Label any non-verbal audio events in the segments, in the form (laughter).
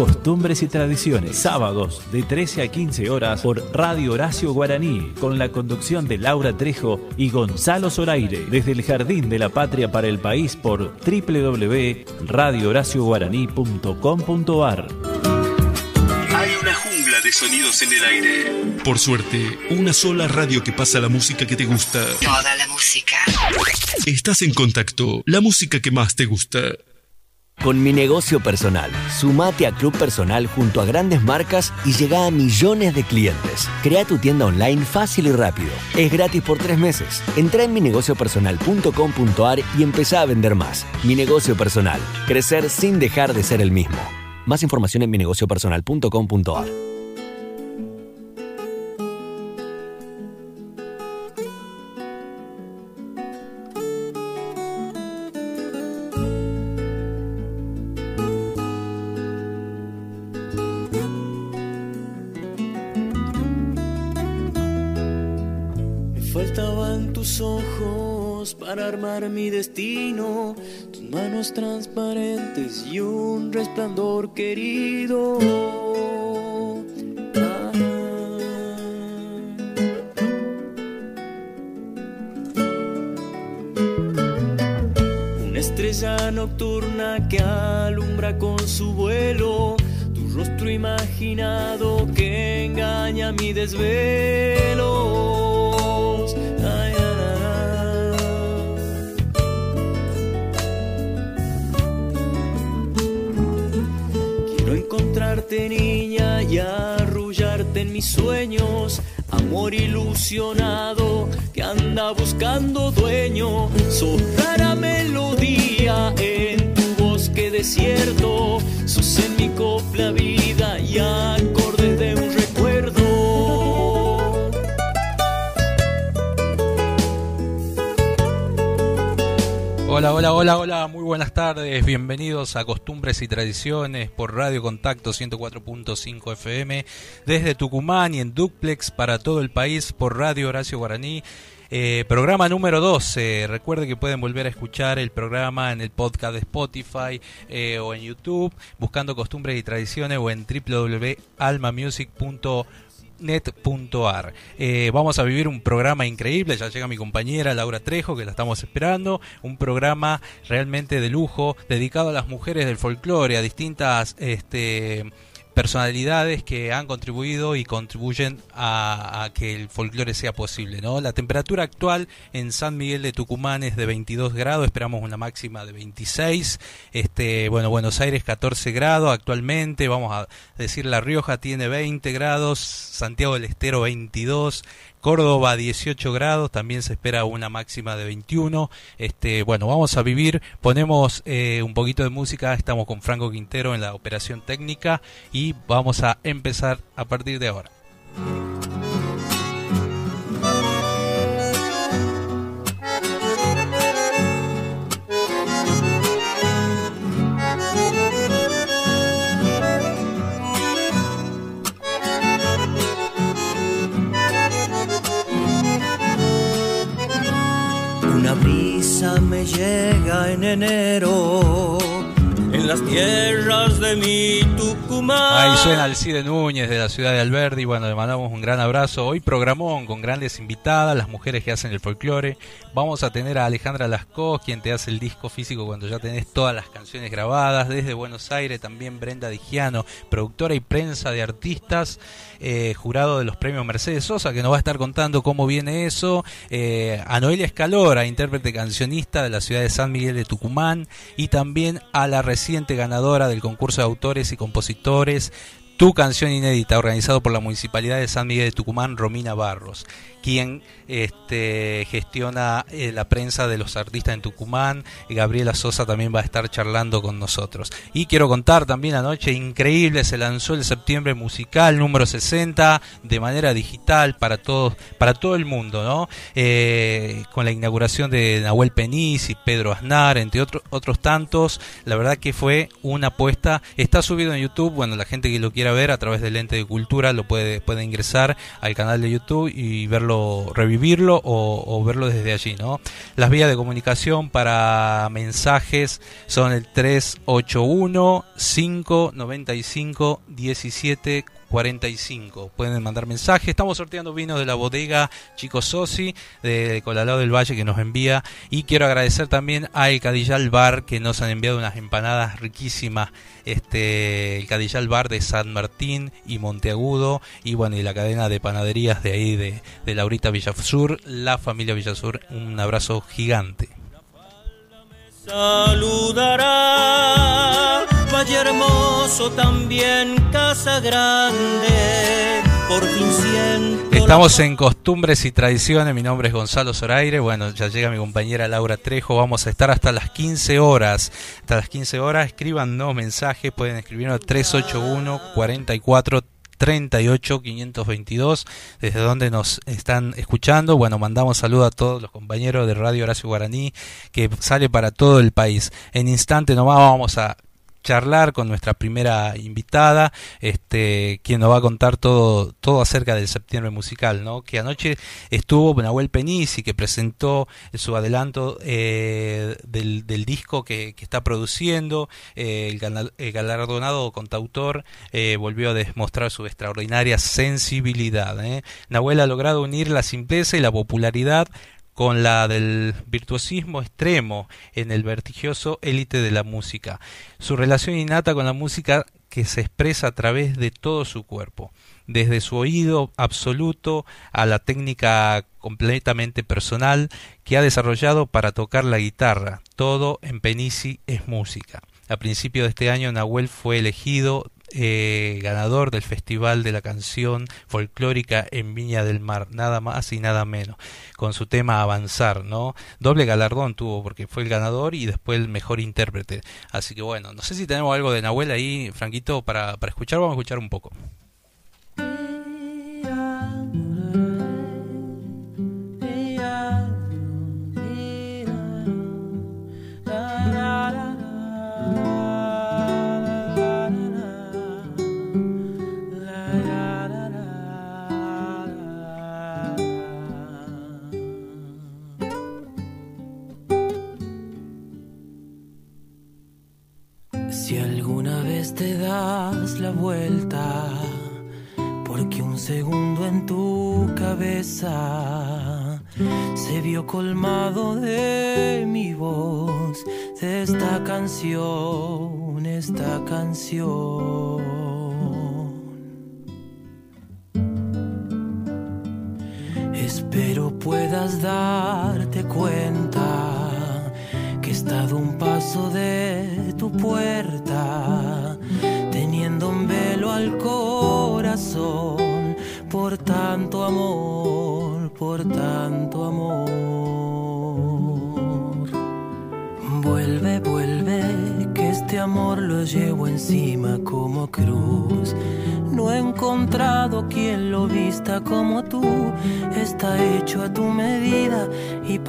Costumbres y tradiciones, sábados de 13 a 15 horas por Radio Horacio Guaraní, con la conducción de Laura Trejo y Gonzalo Zoraire, desde el Jardín de la Patria para el País por www.radiohoracioguaraní.com.ar. Hay una jungla de sonidos en el aire. Por suerte, una sola radio que pasa la música que te gusta. Toda la música. Estás en contacto, la música que más te gusta. Con mi negocio personal, sumate a Club Personal junto a grandes marcas y llega a millones de clientes. Crea tu tienda online fácil y rápido. Es gratis por tres meses. Entra en minegociopersonal.com.ar y empezá a vender más. Mi negocio personal. Crecer sin dejar de ser el mismo. Más información en minegociopersonal.com.ar. destino, tus manos transparentes y un resplandor querido. Ah. Una estrella nocturna que alumbra con su vuelo, tu rostro imaginado que engaña mi desvelos. Niña y arrullarte en mis sueños. Amor ilusionado que anda buscando dueño. Sos rara melodía en tu bosque desierto. Sos en mi copla vida Hola, hola, hola, hola, muy buenas tardes, bienvenidos a Costumbres y Tradiciones por Radio Contacto 104.5 FM desde Tucumán y en Duplex para todo el país por Radio Horacio Guaraní. Eh, programa número 12. Recuerde que pueden volver a escuchar el programa en el podcast de Spotify eh, o en YouTube, buscando costumbres y tradiciones o en www.almamusic.com net.ar. Eh, vamos a vivir un programa increíble, ya llega mi compañera Laura Trejo, que la estamos esperando, un programa realmente de lujo, dedicado a las mujeres del folclore, a distintas este, personalidades que han contribuido y contribuyen a, que el folclore sea posible. ¿no? La temperatura actual en San Miguel de Tucumán es de 22 grados, esperamos una máxima de 26. Este, bueno, Buenos Aires 14 grados actualmente, vamos a decir La Rioja tiene 20 grados, Santiago del Estero 22, Córdoba 18 grados, también se espera una máxima de 21. Este, bueno, vamos a vivir, ponemos eh, un poquito de música, estamos con Franco Quintero en la operación técnica y vamos a empezar a partir de ahora. Me llega en enero. en las tierras de mi Tucumán. Ahí suena Alcide Núñez de la ciudad de Alberdi. Bueno, le mandamos un gran abrazo. Hoy programón con grandes invitadas, las mujeres que hacen el folclore. Vamos a tener a Alejandra Lascaux, quien te hace el disco físico cuando ya tenés todas las canciones grabadas. Desde Buenos Aires también Brenda Digiano, productora y prensa de artistas, eh, jurado de los premios Mercedes Sosa, que nos va a estar contando cómo viene eso. Eh, a Noelia Escalora, intérprete cancionista de la ciudad de San Miguel de Tucumán. Y también a la ganadora del concurso de autores y compositores Tu canción inédita, organizado por la Municipalidad de San Miguel de Tucumán, Romina Barros, quien este, gestiona eh, la prensa de los artistas en Tucumán. Gabriela Sosa también va a estar charlando con nosotros. Y quiero contar también anoche, increíble, se lanzó el septiembre musical número 60 de manera digital para todos, para todo el mundo, ¿no? Eh, con la inauguración de Nahuel Peniz y Pedro Aznar, entre otros tantos. La verdad que fue una apuesta. Está subido en YouTube, bueno, la gente que lo quiera ver a través del ente de cultura lo puede ingresar al canal de YouTube y verlo, revivirlo o, verlo desde allí, ¿no? Las vías de comunicación para mensajes son el 381 595 17 45. Pueden mandar mensajes. Estamos sorteando vinos de la bodega Chico Sosi de Colalao del Valle que nos envía. Y quiero agradecer también a El Cadillal Bar que nos han enviado unas empanadas riquísimas. Este, el Cadillal Bar de San Martín y Monteagudo. Y bueno, y la cadena de panaderías de ahí de, de Laurita Villasur. La familia Villasur. Un abrazo gigante. Saludará Valle Hermoso, también Casa Grande. Por fin Estamos en costumbres y tradiciones. Mi nombre es Gonzalo Zoraire. Bueno, ya llega mi compañera Laura Trejo. Vamos a estar hasta las 15 horas. Hasta las 15 horas. Escríbanos mensajes. Pueden escribirnos 381 44 38 522 desde donde nos están escuchando. Bueno, mandamos saludos a todos los compañeros de Radio Horacio Guaraní que sale para todo el país. En instante nomás vamos a charlar con nuestra primera invitada, este, quien nos va a contar todo, todo acerca del septiembre musical, ¿no? Que anoche estuvo Nahuel Penisi, que presentó su adelanto eh, del, del, disco que, que, está produciendo, eh, el, galardonado contautor eh, volvió a demostrar su extraordinaria sensibilidad. Nahuel ha logrado unir la simpleza y la popularidad con la del virtuosismo extremo en el vertigioso élite de la música. Su relación innata con la música que se expresa a través de todo su cuerpo, desde su oído absoluto a la técnica completamente personal que ha desarrollado para tocar la guitarra. Todo en Penisi es música. A principio de este año Nahuel fue elegido eh, ganador del Festival de la Canción Folclórica en Viña del Mar, nada más y nada menos, con su tema Avanzar, ¿no? Doble galardón tuvo porque fue el ganador y después el mejor intérprete. Así que bueno, no sé si tenemos algo de Nahuel ahí, Franquito, para, para escuchar, vamos a escuchar un poco. Colmado de mi voz, de esta canción, esta canción.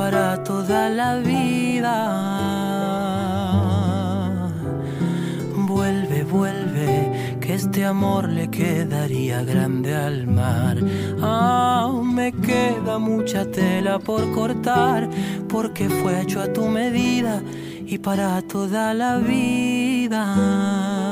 Para toda la vida. Vuelve, vuelve este amor le quedaría grande al mar. Aún me queda mucha tela por cortar, porque fue hecho a tu medida y para toda la vida.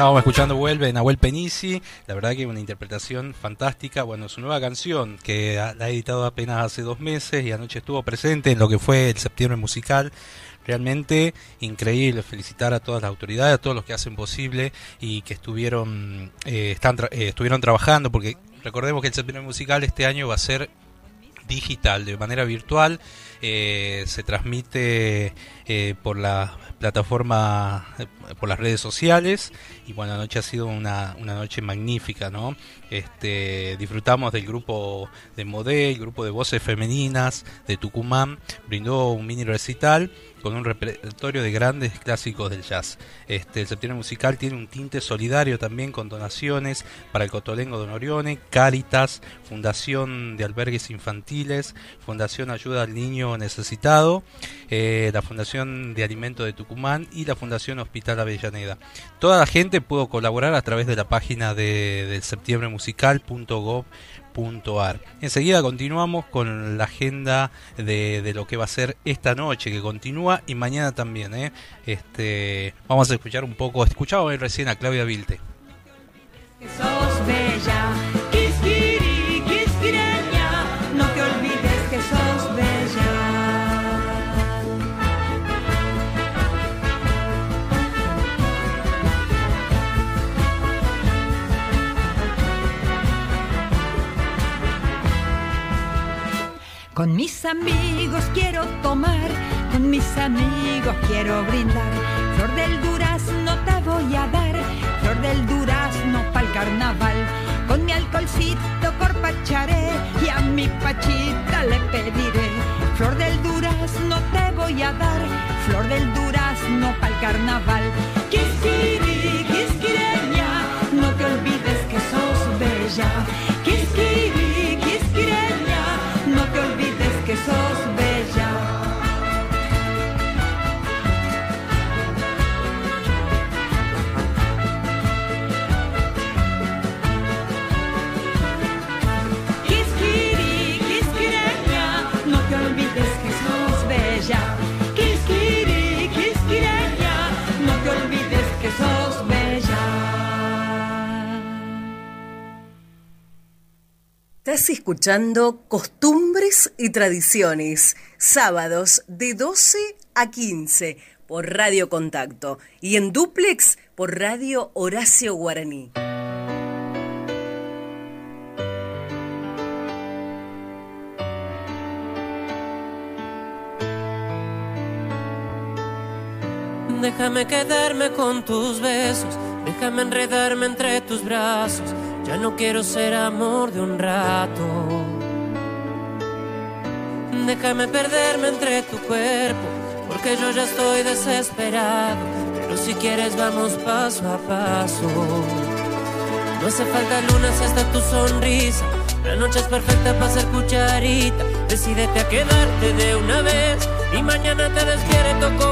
Estábamos escuchando Vuelve Nahuel Penisi, la verdad que una interpretación fantástica, bueno, su nueva canción que la ha editado apenas hace dos meses y anoche estuvo presente en lo que fue el septiembre musical, realmente increíble, felicitar a todas las autoridades, a todos los que hacen posible y que estuvieron, eh, están eh, estuvieron trabajando, porque recordemos que el septiembre musical este año va a ser digital, de manera virtual, eh, se transmite por la plataforma, por las redes sociales y bueno, anoche ha sido una, una noche magnífica, ¿no? Este, disfrutamos del grupo de Modé, el grupo de voces femeninas de Tucumán, brindó un mini recital con un repertorio de grandes clásicos del jazz. Este, el septiembre musical tiene un tinte solidario también con donaciones para el Cotolengo Don Orione, Cáritas, Fundación de Albergues Infantiles, Fundación Ayuda al Niño Necesitado, eh, la Fundación de Alimento de Tucumán y la Fundación Hospital Avellaneda. Toda la gente pudo colaborar a través de la página de, del septiembremusical.gov.ar. Enseguida continuamos con la agenda de, lo que va a ser esta noche, que continúa y mañana también. ¿eh? Este, vamos a escuchar un poco, escuchaba recién a Claudia Vilte. Sos bella, Con mis amigos quiero tomar, con mis amigos quiero brindar. Flor del durazno te voy a dar, flor del durazno pa'l carnaval. Con mi alcoholcito corpacharé y a mi pachita le pediré. Flor del durazno te voy a dar, flor del durazno pa'l carnaval. Quisquiri, quisquireña, no te olvides que sos bella. Estás escuchando Costumbres y Tradiciones, sábados de 12 a 15 por Radio Contacto y en duplex por Radio Horacio Guaraní. Déjame quedarme con tus besos, déjame enredarme entre tus brazos. Ya no quiero ser amor de un rato. Déjame perderme entre tu cuerpo, porque yo ya estoy desesperado. Pero si quieres vamos paso a paso. No hace falta luna si hasta tu sonrisa. La noche es perfecta para ser cucharita. Decídete a quedarte de una vez y mañana te despierto con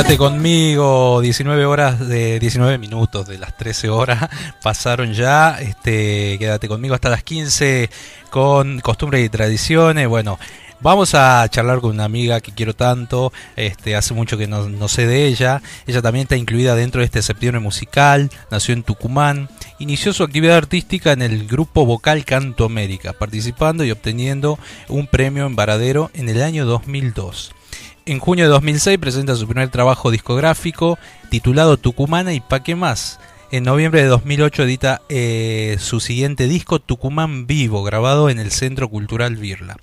Quédate conmigo, 19 horas de 19 minutos de las 13 horas (laughs) pasaron ya. Este, quédate conmigo hasta las 15 con costumbres y tradiciones. Bueno, vamos a charlar con una amiga que quiero tanto. Este, hace mucho que no, no sé de ella. Ella también está incluida dentro de este septiembre musical. Nació en Tucumán. Inició su actividad artística en el grupo vocal Canto América, participando y obteniendo un premio en Varadero en el año 2002. En junio de 2006 presenta su primer trabajo discográfico titulado Tucumana y Pa' qué más. En noviembre de 2008 edita eh, su siguiente disco Tucumán Vivo, grabado en el Centro Cultural Birla.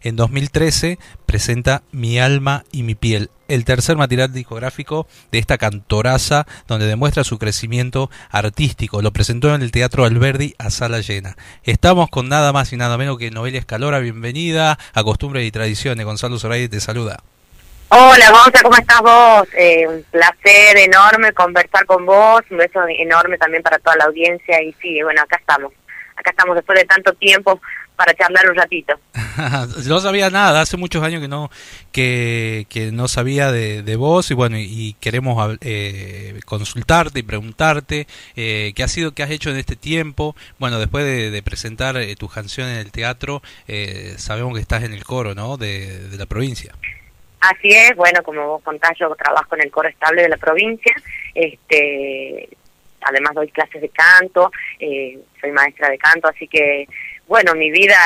En 2013 presenta Mi alma y mi piel, el tercer material discográfico de esta cantoraza donde demuestra su crecimiento artístico. Lo presentó en el Teatro Alberdi a sala llena. Estamos con nada más y nada menos que Noelia Escalora. Bienvenida a Costumbres y Tradiciones. Gonzalo Zoraide te saluda. Hola, Gonza, ¿cómo estás vos? Eh, un placer enorme conversar con vos, un beso enorme también para toda la audiencia y sí, bueno, acá estamos, acá estamos después de tanto tiempo para charlar un ratito. (laughs) no sabía nada, hace muchos años que no que, que no sabía de, de vos y bueno, y queremos eh, consultarte y preguntarte eh, qué ha sido, qué has hecho en este tiempo. Bueno, después de, de presentar eh, tus canciones en el teatro, eh, sabemos que estás en el coro, ¿no? De, de la provincia. Así es, bueno, como vos contás, yo trabajo en el coro estable de la provincia, este, además doy clases de canto, eh, soy maestra de canto, así que, bueno, mi vida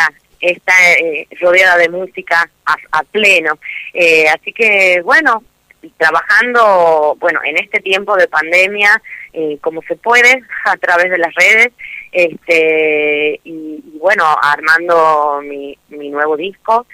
está eh, rodeada de música a, pleno. Eh, así que, bueno, trabajando, bueno, en este tiempo de pandemia, eh, como se puede, a través de las redes, este, y, y bueno, armando mi, mi nuevo disco,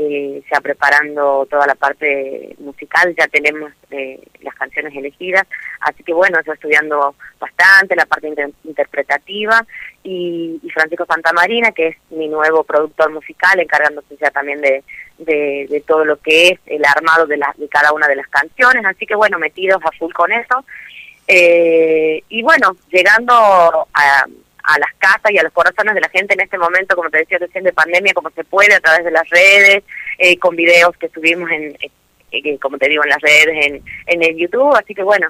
eh, ya preparando toda la parte musical, ya tenemos eh, las canciones elegidas, así que bueno, estoy estudiando bastante la parte inter interpretativa y, y, Francisco Santamarina, que es mi nuevo productor musical, encargándose ya también de, de, de todo lo que es el armado de, la, de cada una de las canciones, así que bueno, metidos a full con eso. Eh, y bueno, llegando a a las casas y a los corazones de la gente en este momento, como te decía recién, de pandemia, como se puede, a través de las redes, eh, con videos que subimos en, eh, como te digo, en las redes, en, en el YouTube. Así que bueno,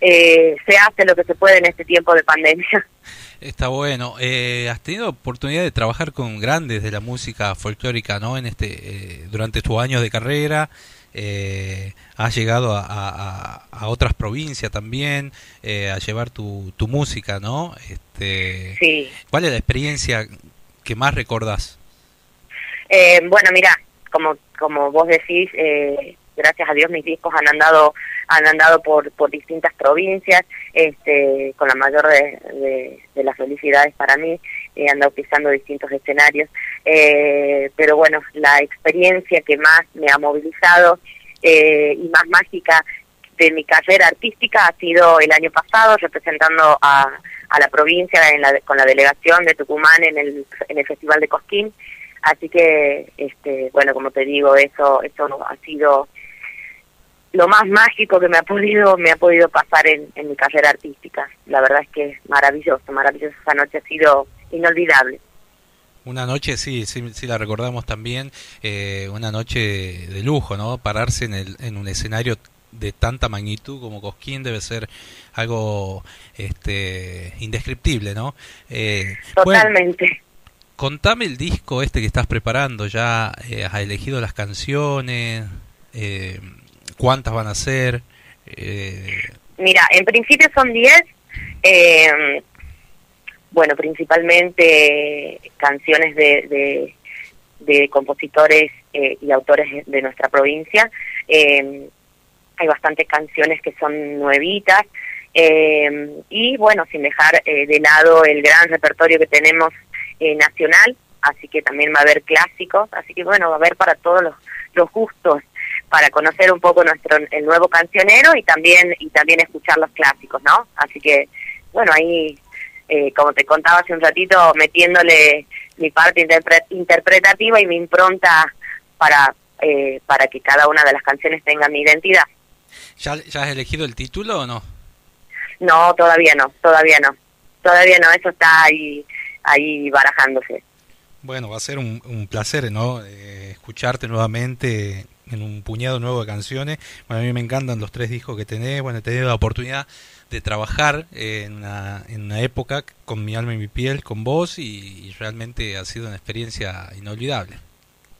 eh, se hace lo que se puede en este tiempo de pandemia. (laughs) Está bueno. Eh, has tenido oportunidad de trabajar con grandes de la música folclórica, ¿no? En este, eh, durante tus años de carrera. Eh, has llegado a, a, a, otras provincias también eh, a llevar tu, tu música, ¿no? Este, sí. ¿Cuál es la experiencia que más recordás? Eh, bueno, mira, como como vos decís, eh, gracias a Dios mis discos han andado han andado por por distintas provincias, este, con la mayor de, de, de las felicidades para mí, he andado pisando distintos escenarios, eh, pero bueno, la experiencia que más me ha movilizado eh, y más mágica de mi carrera artística ha sido el año pasado representando a, a la provincia en la, con la delegación de Tucumán en el, en el Festival de Cosquín. Así que, este, bueno, como te digo, eso, eso ha sido lo más mágico que me ha podido, me ha podido pasar en, en mi carrera artística. La verdad es que es maravilloso, maravilloso. Esa noche ha sido inolvidable. Una noche, sí, sí, sí la recordamos también, eh, una noche de lujo, ¿no? Pararse en, el, en un escenario de tanta magnitud como Cosquín debe ser algo este, indescriptible, ¿no? Eh, Totalmente. contame el disco este que estás preparando, ya eh, has elegido las canciones, eh, cuántas van a ser. Mira, en principio son 10. Bueno, principalmente canciones de, de, compositores y autores de nuestra provincia. Eh, hay bastantes canciones que son nuevitas, eh, y bueno, sin dejar eh, de lado el gran repertorio que tenemos eh, nacional, así que también va a haber clásicos, así que bueno, va a haber para todos los, los gustos, para conocer un poco nuestro el nuevo cancionero y también y también escuchar los clásicos, ¿no? Así que bueno, ahí como te contaba hace un ratito, metiéndole mi parte interpretativa y mi impronta para para que cada una de las canciones tenga mi identidad. ¿Ya, ¿Ya has elegido el título o no? No, todavía no, todavía no. Todavía no, eso está ahí, ahí barajándose. Bueno, va a ser un, placer, ¿no? Eh, escucharte nuevamente en un puñado nuevo de canciones. Bueno, a mí me encantan los tres discos que tenés. Bueno, he tenido la oportunidad de trabajar en una, en una época con mi alma y mi piel, con vos, y realmente ha sido una experiencia inolvidable.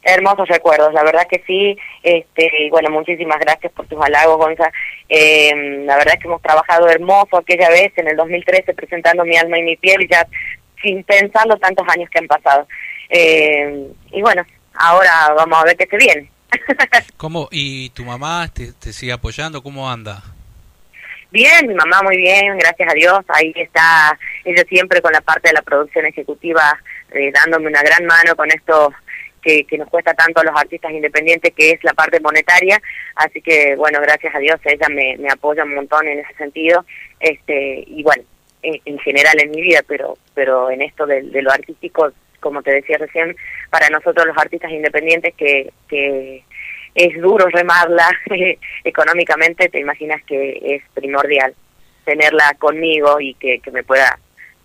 Hermosos recuerdos, la verdad que sí. Este, y bueno, muchísimas gracias por tus halagos, Gonza. Eh, la verdad es que hemos trabajado hermoso aquella vez, en el 2013, presentando Mi alma y mi piel, y ya sin pensarlo tantos años que han pasado. Eh, y bueno, ahora vamos a ver qué se viene. (laughs) ¿Cómo? ¿Y tu mamá te, te sigue apoyando? ¿Cómo anda? Bien, mi mamá muy bien, gracias a Dios. Ahí está ella siempre con la parte de la producción ejecutiva, eh, dándome una gran mano con esto que, nos cuesta tanto a los artistas independientes, que es la parte monetaria. Así que, bueno, gracias a Dios, ella me, apoya un montón en ese sentido. este Y bueno, en, general en mi vida, pero, pero en esto de, lo artístico, como te decía recién, para nosotros los artistas independientes que, que es duro remarla (laughs) económicamente, te imaginas que es primordial tenerla conmigo y que, que me pueda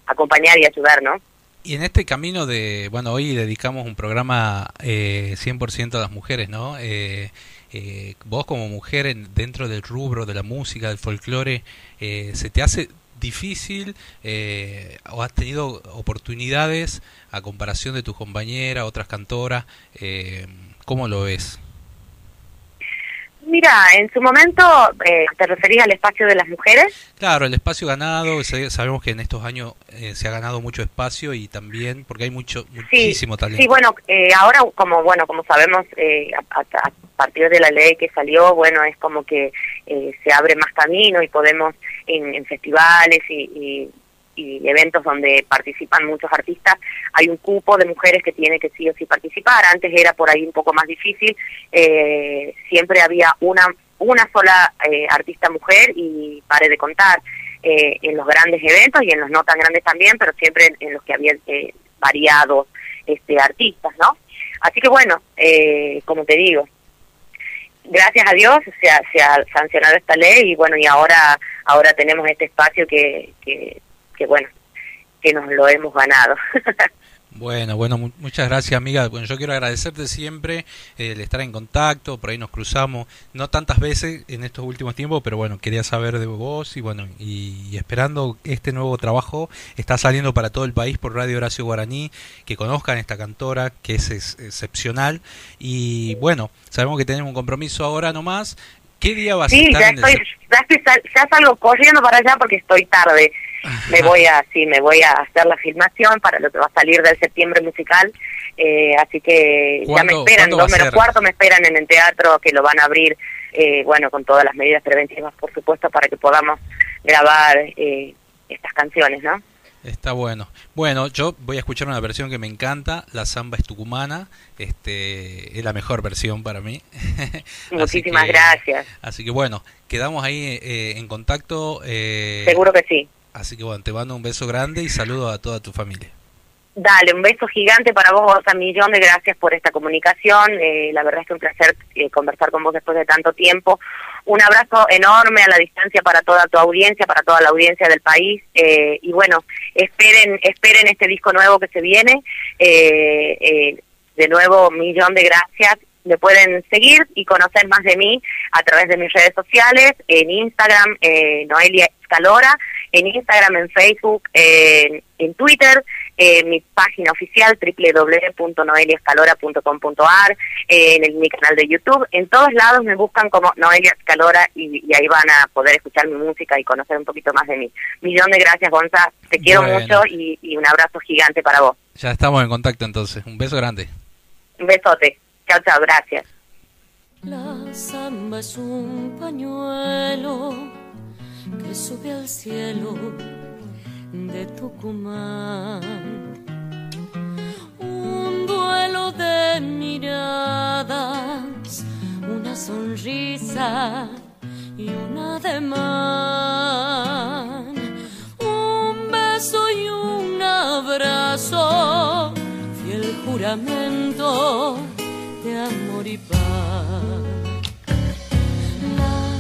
acompañar y ayudar, ¿no? Y en este camino de, bueno, hoy dedicamos un programa eh, 100% a las mujeres, ¿no? Eh, eh, vos como mujer dentro del rubro de la música, del folclore, eh, ¿se te hace difícil o has tenido oportunidades a comparación de tus compañeras, otras cantoras? ¿Cómo lo ves? Mira, en su momento, eh, ¿te referís al espacio de las mujeres? Claro, el espacio ganado, sabemos que en estos años eh, se ha ganado mucho espacio y también porque hay mucho muchísimo talento. Sí, bueno, eh, ahora como bueno como sabemos eh, a, partir de la ley que salió, bueno es como que se abre más camino y podemos en, festivales y y eventos donde participan muchos artistas, hay un cupo de mujeres que tiene que sí o sí participar. Antes era por ahí un poco más difícil, eh, siempre había una, una sola eh, artista mujer y pare de contar eh, en los grandes eventos y en los no tan grandes también, pero siempre en, los que había variados este, artistas, ¿no? Así que bueno, como te digo, gracias a Dios se ha, se ha sancionado esta ley y bueno, y ahora ahora tenemos este espacio que, que que bueno, que nos lo hemos ganado. (laughs) Bueno, bueno, muchas gracias amiga. Bueno, yo quiero agradecerte siempre el estar en contacto, por ahí nos cruzamos, no tantas veces en estos últimos tiempos, pero bueno, quería saber de vos y bueno, y, esperando este nuevo trabajo, está saliendo para todo el país por Radio Horacio Guaraní, que conozcan esta cantora, que es, excepcional, y bueno, sabemos que tenemos un compromiso ahora nomás. ¿Qué día vas a estar ya estoy, ya, estoy, ya salgo corriendo para allá porque estoy tarde me voy a sí me voy a hacer la filmación para lo que va a salir del septiembre musical eh, así que ya me esperan dos menos cuarto me esperan en el teatro que lo van a abrir eh, bueno con todas las medidas preventivas por supuesto para que podamos grabar eh, estas canciones no Está bueno. Bueno, yo voy a escuchar una versión que me encanta, La Samba es Tucumana. Este, es la mejor versión para mí. (laughs) Muchísimas gracias. Así que bueno, quedamos ahí en contacto. Seguro que sí. Así que bueno, te mando un beso grande y saludo a toda tu familia. Dale, un beso gigante para vos, un millón de gracias por esta comunicación. Eh, la verdad es que un placer eh, conversar con vos después de tanto tiempo. Un abrazo enorme a la distancia para toda tu audiencia, para toda la audiencia del país. Eh, y bueno, esperen, esperen este disco nuevo que se viene. de nuevo, millón de gracias me pueden seguir y conocer más de mí a través de mis redes sociales, en Instagram, eh, Noelia Escalora, en Instagram, en Facebook, en Twitter, en mi página oficial www.noeliascalora.com.ar, en mi canal de YouTube, en todos lados me buscan como Noelia Escalora y, ahí van a poder escuchar mi música y conocer un poquito más de mí. Millón de gracias, Gonza, te quiero mucho y, y un abrazo gigante para vos. Ya estamos en contacto entonces, un beso grande. Un besote. Chao, chao, gracias. La samba es un pañuelo que sube al cielo de Tucumán. Un duelo de miradas, una sonrisa y un ademán. Un beso y un abrazo, fiel juramento de amor y paz.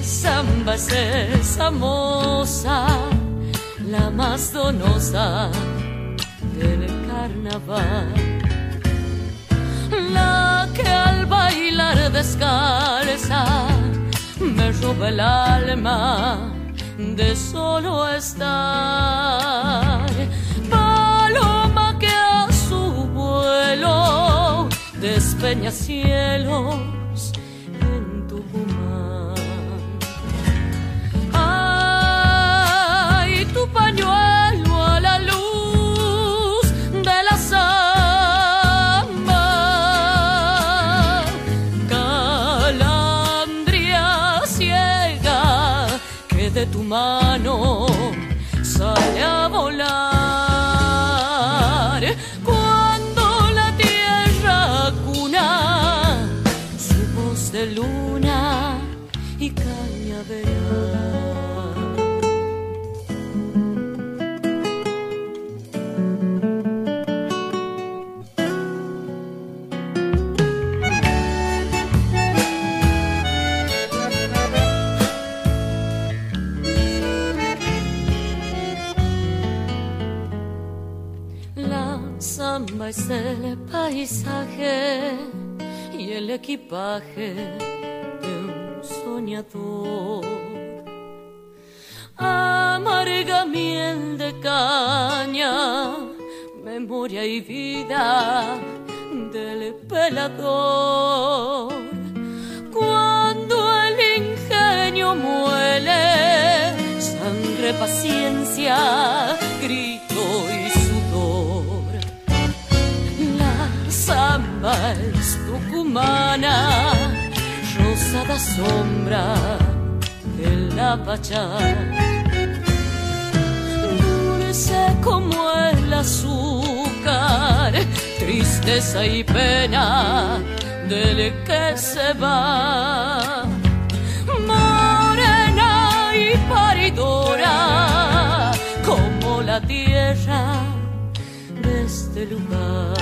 Samba es esa moza, la más donosa del carnaval. La que al bailar descalza me roba el alma de solo estar. Paloma que a su vuelo despeña cielos Ay, samba es el paisaje y el equipaje de un soñador. Amarga miel de caña, memoria y vida del pelador. Cuando el ingenio muele, sangre, paciencia, grito y es tucumana, rosada sombra de la pachá. Dulce como el azúcar, tristeza y pena del que se va. Morena y paridora, como la tierra de este lugar.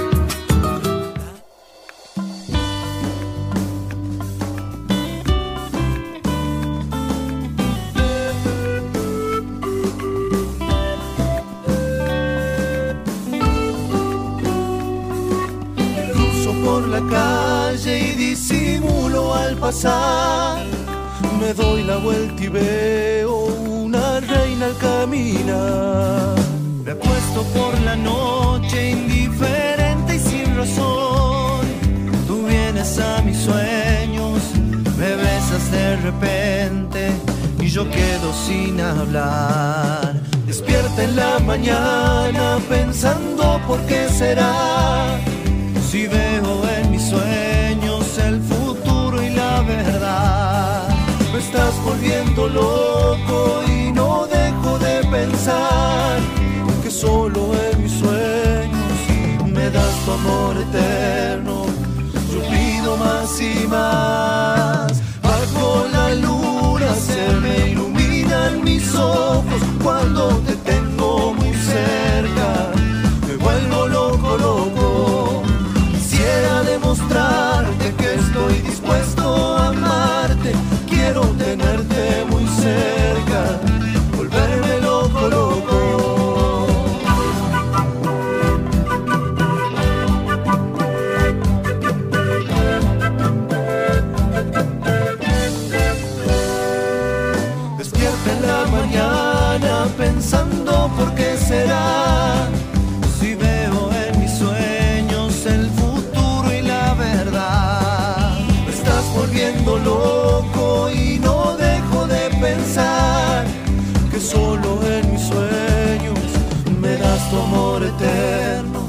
yo quedo sin hablar. Despierta en la mañana pensando por qué será. Si veo en mis sueños el futuro y la verdad, me estás volviendo loco y no dejo de pensar que solo en mis sueños me das tu amor eterno. Yo pido más y más. Me iluminan mis ojos cuando Si veo en mis sueños el futuro y la verdad, me estás volviendo loco y no dejo de pensar que solo en mis sueños me das tu amor eterno.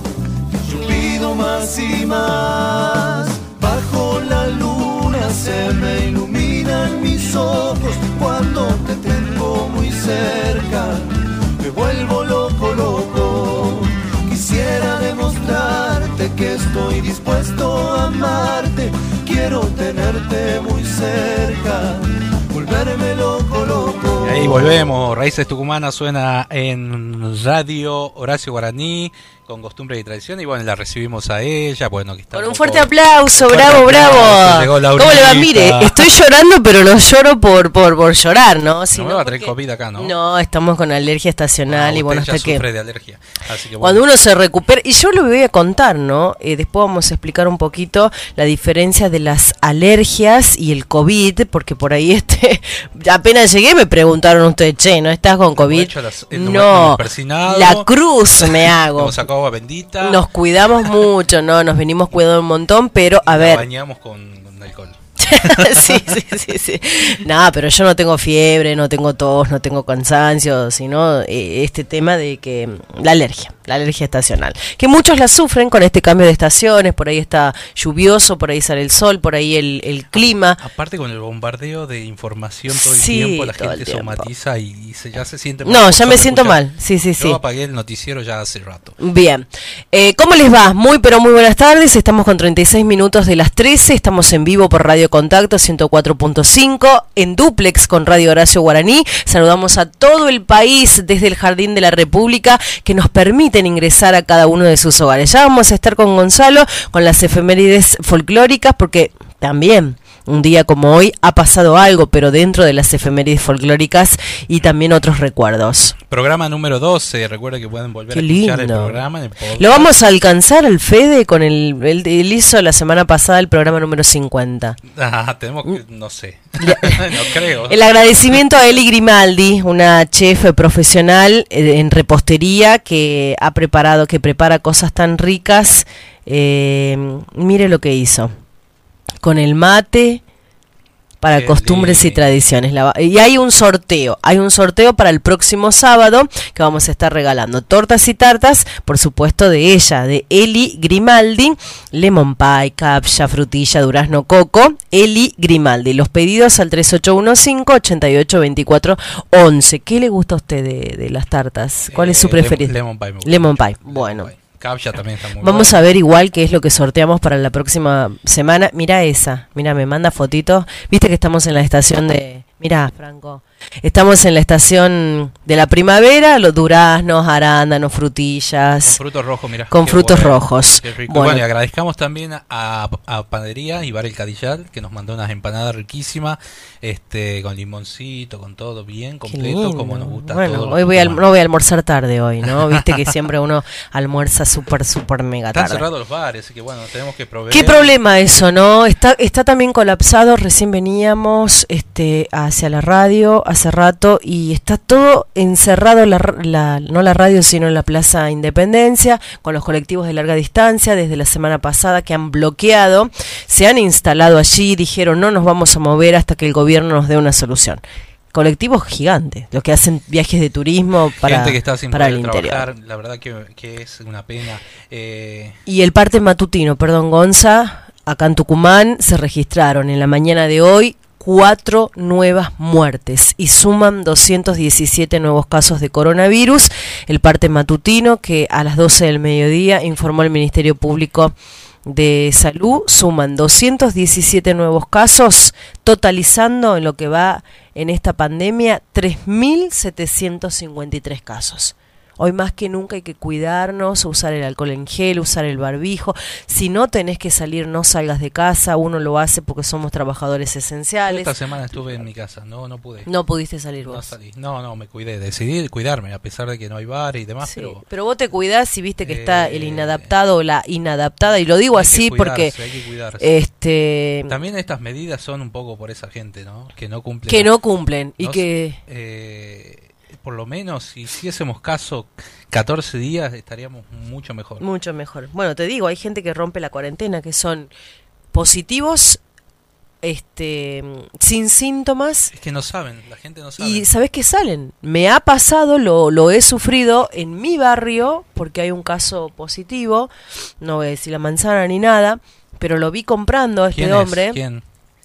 Yo pido más y más. Bajo la luna se me iluminan mis ojos vuelvo loco, loco. Quisiera demostrarte que estoy dispuesto a amarte. Quiero tenerte muy cerca. Volverme loco, loco. Y ahí volvemos. Raíces Tucumanas suena en Radio Horacio Guaraní con costumbre y tradición. Y bueno, la recibimos a ella. Bueno, aquí está Con un poco- fuerte aplauso, Fuerte bravo, aplauso, bravo. llegó ¿Cómo le va? Mire, estoy llorando, pero no lloro por, por, por llorar, ¿no? No Sino me va a traer porque- COVID acá, ¿no? No, estamos con alergia estacional Ah, y bueno, hasta que... de alergia. Así que bueno. Cuando uno se recupera, y yo lo voy a contar, ¿no? Eh, después vamos a explicar un poquito la diferencia de las alergias y el COVID, porque por ahí este, (laughs) apenas llegué me preguntaron ustedes, che, ¿no estás con COVID? hecho las- no, la cruz me (laughs) hago. Agua bendita. Nos cuidamos mucho, ¿no? Nos venimos cuidando un montón, pero a ver, bañamos con, con alcohol. (laughs) sí, sí, sí, sí. Nada, pero yo no tengo fiebre, no tengo tos, no tengo cansancio, sino eh, este tema de que la alergia, la alergia estacional, que muchos la sufren con este cambio de estaciones, por ahí está lluvioso, por ahí sale el sol, por ahí el, el clima. Aparte con el bombardeo de información todo el Sí, tiempo, la gente tiempo. somatiza y, se, ya se siente No, por ya me siento escuchar. mal. Sí, sí, sí. Yo apagué el noticiero ya hace rato. Bien, Eh, ¿cómo les va? Muy pero muy buenas tardes, estamos con 36 minutos de las 13, estamos en vivo por Radio Contacto 104.5, en duplex con Radio Horacio Guaraní, saludamos a todo el país desde el Jardín de la República que nos permiten ingresar a cada uno de sus hogares. Ya vamos a estar con Gonzalo con las efemérides folclóricas porque también... Un día como hoy ha pasado algo, pero dentro de las efemérides folclóricas y también otros recuerdos. Programa número 12, recuerda que pueden volver Qué a escuchar el programa en el. Lo vamos a alcanzar al Fede con el, él hizo la semana pasada el programa número 50. Ah, tenemos que, no sé, (laughs) no creo. El agradecimiento a Eli Grimaldi, una chef profesional eh, en repostería que ha preparado, que prepara cosas tan ricas. Eh, mire lo que hizo. Con el mate para Qué costumbres y tradiciones. Y hay un sorteo, hay un sorteo para el próximo sábado que vamos a estar regalando tortas y tartas, por supuesto de ella, de Eli Grimaldi, lemon pie, capcha, frutilla, durazno, coco, Eli Grimaldi. Los pedidos al 3815-882411. ¿Qué le gusta a usted de, de las tartas? ¿Cuál es su Eh, preferida? lemon pie me gusta Lemon pie, bueno. Captcha también está muy Vamos bueno. a ver igual qué es lo que sorteamos para la próxima semana. Mira esa, mira, me manda fotitos. Viste que estamos en la estación de... Mira, Franco. Estamos en la estación de la primavera, los duraznos, arándanos, frutillas. Con frutos rojos, mira. Con frutos bueno, rojos. qué rico. Bueno. Bueno, y agradezcamos también a, a Panadería Ibar el Cadillal, que nos mandó unas empanadas riquísimas, este, con limoncito, con todo bien completo, como nos gusta Bueno, todos. hoy voy a, no voy a almorzar tarde hoy, ¿no? Viste que siempre uno (laughs) almuerza súper, súper mega Están tarde. cerrados los bares, así que bueno, tenemos que proveer. ¿Qué problema eso, no? Está, está también colapsado. Recién veníamos este, hacia la radio, hace rato y está todo encerrado, la, la, no la radio, sino en la Plaza Independencia, con los colectivos de larga distancia desde la semana pasada que han bloqueado, se han instalado allí, dijeron no nos vamos a mover hasta que el gobierno nos dé una solución colectivos gigantes, los que hacen viajes de turismo para, Gente que está sin para poder el interior. trabajar, la verdad que, que es una pena. Eh, Y el parte matutino, perdón, Gonza, acá en Tucumán se registraron en la mañana de hoy cuatro nuevas muertes y suman 217 nuevos casos de coronavirus. El parte matutino que a las 12 del mediodía informó el Ministerio Público de Salud suman 217 nuevos casos, totalizando en lo que va en esta pandemia 3.753 casos. Hoy más que nunca hay que cuidarnos, usar el alcohol en gel, usar el barbijo. Si no tenés que salir, no salgas de casa. Uno lo hace porque somos trabajadores esenciales. esta semana estuve en mi casa, no no pude. No pudiste salir vos. No salí. No, no, me cuidé, decidí cuidarme a pesar de que no hay bar y demás, pero Pero vos te cuidás si viste que está Eh, el inadaptado o la inadaptada. Y lo digo hay que así porque hay que cuidarse. este También estas medidas son un poco por esa gente, ¿no? Que no cumplen. que no cumplen y que eh, por lo menos si hiciésemos caso 14 días estaríamos mucho mejor. mucho mejor. Bueno, te digo, hay gente que rompe la cuarentena que son positivos este sin síntomas Es que no saben, la gente no sabe. Y ¿sabes qué salen? Me ha pasado, lo, lo he sufrido en mi barrio, porque hay un caso positivo, no voy a decir la manzana ni nada, pero lo vi comprando a este ¿Quién es? hombre, ¿Quién?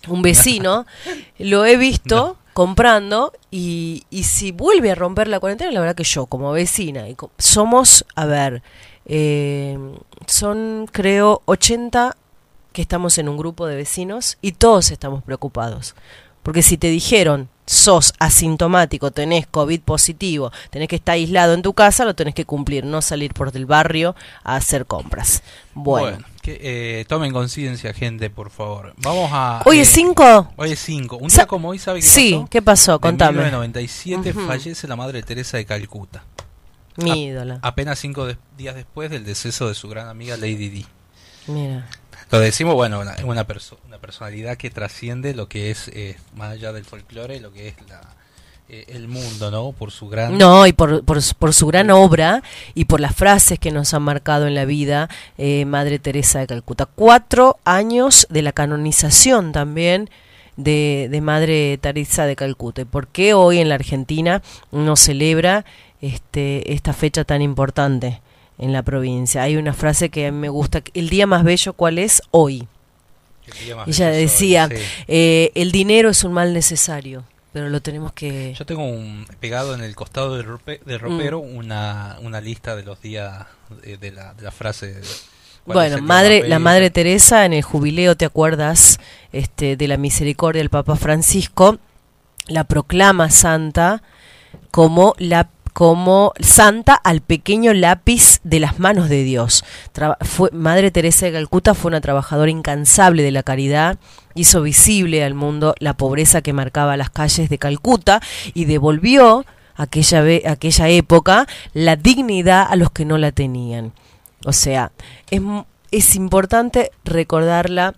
un vecino, (laughs) lo he visto comprando y, y si vuelve a romper la cuarentena, la verdad que yo como vecina, y somos, a ver, eh, son creo 80 que estamos en un grupo de vecinos y todos estamos preocupados. Porque si te dijeron, sos asintomático, tenés COVID positivo, tenés que estar aislado en tu casa, lo tenés que cumplir, no salir por del barrio a hacer compras. Bueno. Que, eh, tomen conciencia, gente, por favor. Vamos a. ¿Hoy eh, es 5? Hoy es 5. Un Sa- día como hoy, ¿sabe qué Sí, pasó? ¿qué pasó? En Contame. 1997 Ujú. fallece la madre Teresa de Calcuta. Mi A- ídola. Apenas cinco de- días después del deceso de su gran amiga Lady Di. Mira. Lo decimos, bueno, una, una, perso- una personalidad que trasciende lo que es, eh, más allá del folclore, lo que es la, el mundo, ¿no? Por su gran... No, y por, por, por su gran obra y por las frases que nos han marcado en la vida, eh, Madre Teresa de Calcuta. Cuatro años de la canonización también de, de Madre Teresa de Calcuta. ¿Y por qué hoy en la Argentina no celebra este, esta fecha tan importante en la provincia? Hay una frase que a mí me gusta, el día más bello, ¿cuál es? Hoy. El día más Ella bello es hoy, decía, sí. eh, el dinero es un mal necesario, pero lo tenemos que... Yo tengo un, pegado en el costado del, rope- del ropero Mm. una, una lista de los días de, de la, de la frase. de- Bueno, madre, la madre Teresa en el jubileo, ¿te acuerdas? Este, de la misericordia del Papa Francisco, la proclama santa como la como santa al pequeño lápiz de las manos de Dios. Madre Teresa de Calcuta fue una trabajadora incansable de la caridad, hizo visible al mundo la pobreza que marcaba las calles de Calcuta y devolvió aquella, aquella época la dignidad a los que no la tenían. O sea, es, es importante recordarla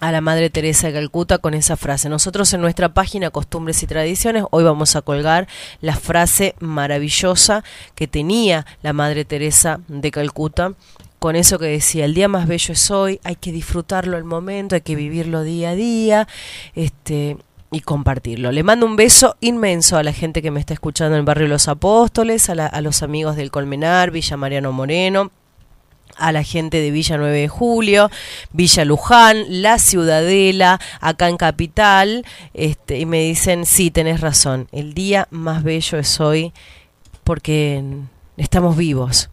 a la Madre Teresa de Calcuta con esa frase. Nosotros en nuestra página Costumbres y Tradiciones hoy vamos a colgar la frase maravillosa que tenía la Madre Teresa de Calcuta con eso que decía, el día más bello es hoy, hay que disfrutarlo al momento, hay que vivirlo día a día, este y compartirlo. Le mando un beso inmenso a la gente que me está escuchando en el barrio Los Apóstoles, a, la- a los amigos del Colmenar, Villa Mariano Moreno, a la gente de Villa 9 de Julio, Villa Luján, La Ciudadela, acá en Capital, este, y me dicen, sí, tenés razón, el día más bello es hoy porque estamos vivos,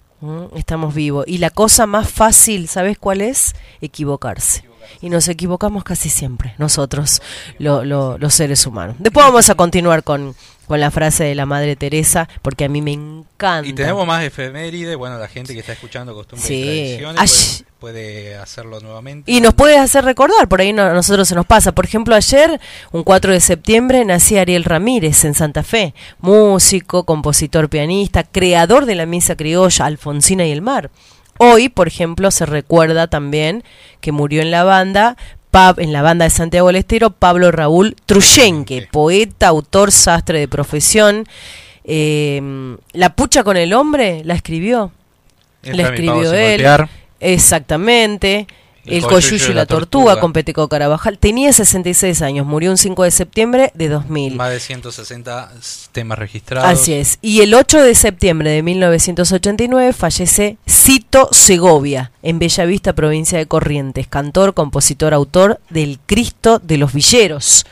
estamos vivos. Y la cosa más fácil, ¿sabes cuál es? Equivocarse. Y nos equivocamos casi siempre, nosotros, lo- lo- los seres humanos. Después vamos a continuar con, con la frase de la Madre Teresa, porque a mí me encanta. Y tenemos más efemérides. Bueno, la gente que está escuchando Costumbres Sí. y Tradiciones puede hacerlo nuevamente. Y nos puede hacer recordar, por ahí no- a nosotros se nos pasa. Por ejemplo, ayer, un 4 de septiembre, nacía Ariel Ramírez en Santa Fe, músico, compositor, pianista, creador de la misa criolla Alfonsina y el Mar. Hoy, por ejemplo, se recuerda también que murió en la banda en la banda de Santiago del Estero, Pablo Raúl Truyenque, poeta, autor, sastre de profesión. Eh, la pucha con el hombre la escribió. la escribió él. Exactamente. El, Coyuyo y la, Tortuga, con Peteco Carabajal. Tenía 66 años, murió un 5 de septiembre de 2000. Más de 160 temas registrados. Así es. Y el 8 de septiembre de 1989 fallece Cito Segovia, en Bellavista, provincia de Corrientes. Cantor, compositor, autor del Cristo de los Villeros.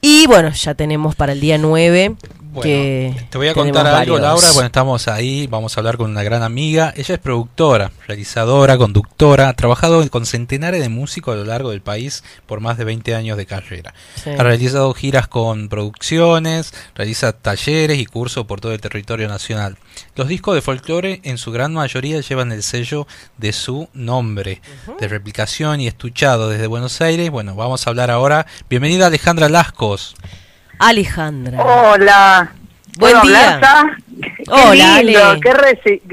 Y bueno, ya tenemos para el día 9 te voy a contar algo, Laura. Bueno, estamos ahí, vamos a hablar con una gran amiga. Ella es productora, realizadora, conductora, ha trabajado con centenares de músicos a lo largo del país por más de 20 años de carrera. Ha realizado giras con producciones, realiza talleres y cursos por todo el territorio nacional. Los discos de folclore en su gran mayoría llevan el sello de su nombre, de replicación y estuchado desde Buenos Aires. Bueno, vamos a hablar ahora. Bienvenida Alejandra Lascos. Alejandra. Hola. Buen día. Qué Hola, lindo, qué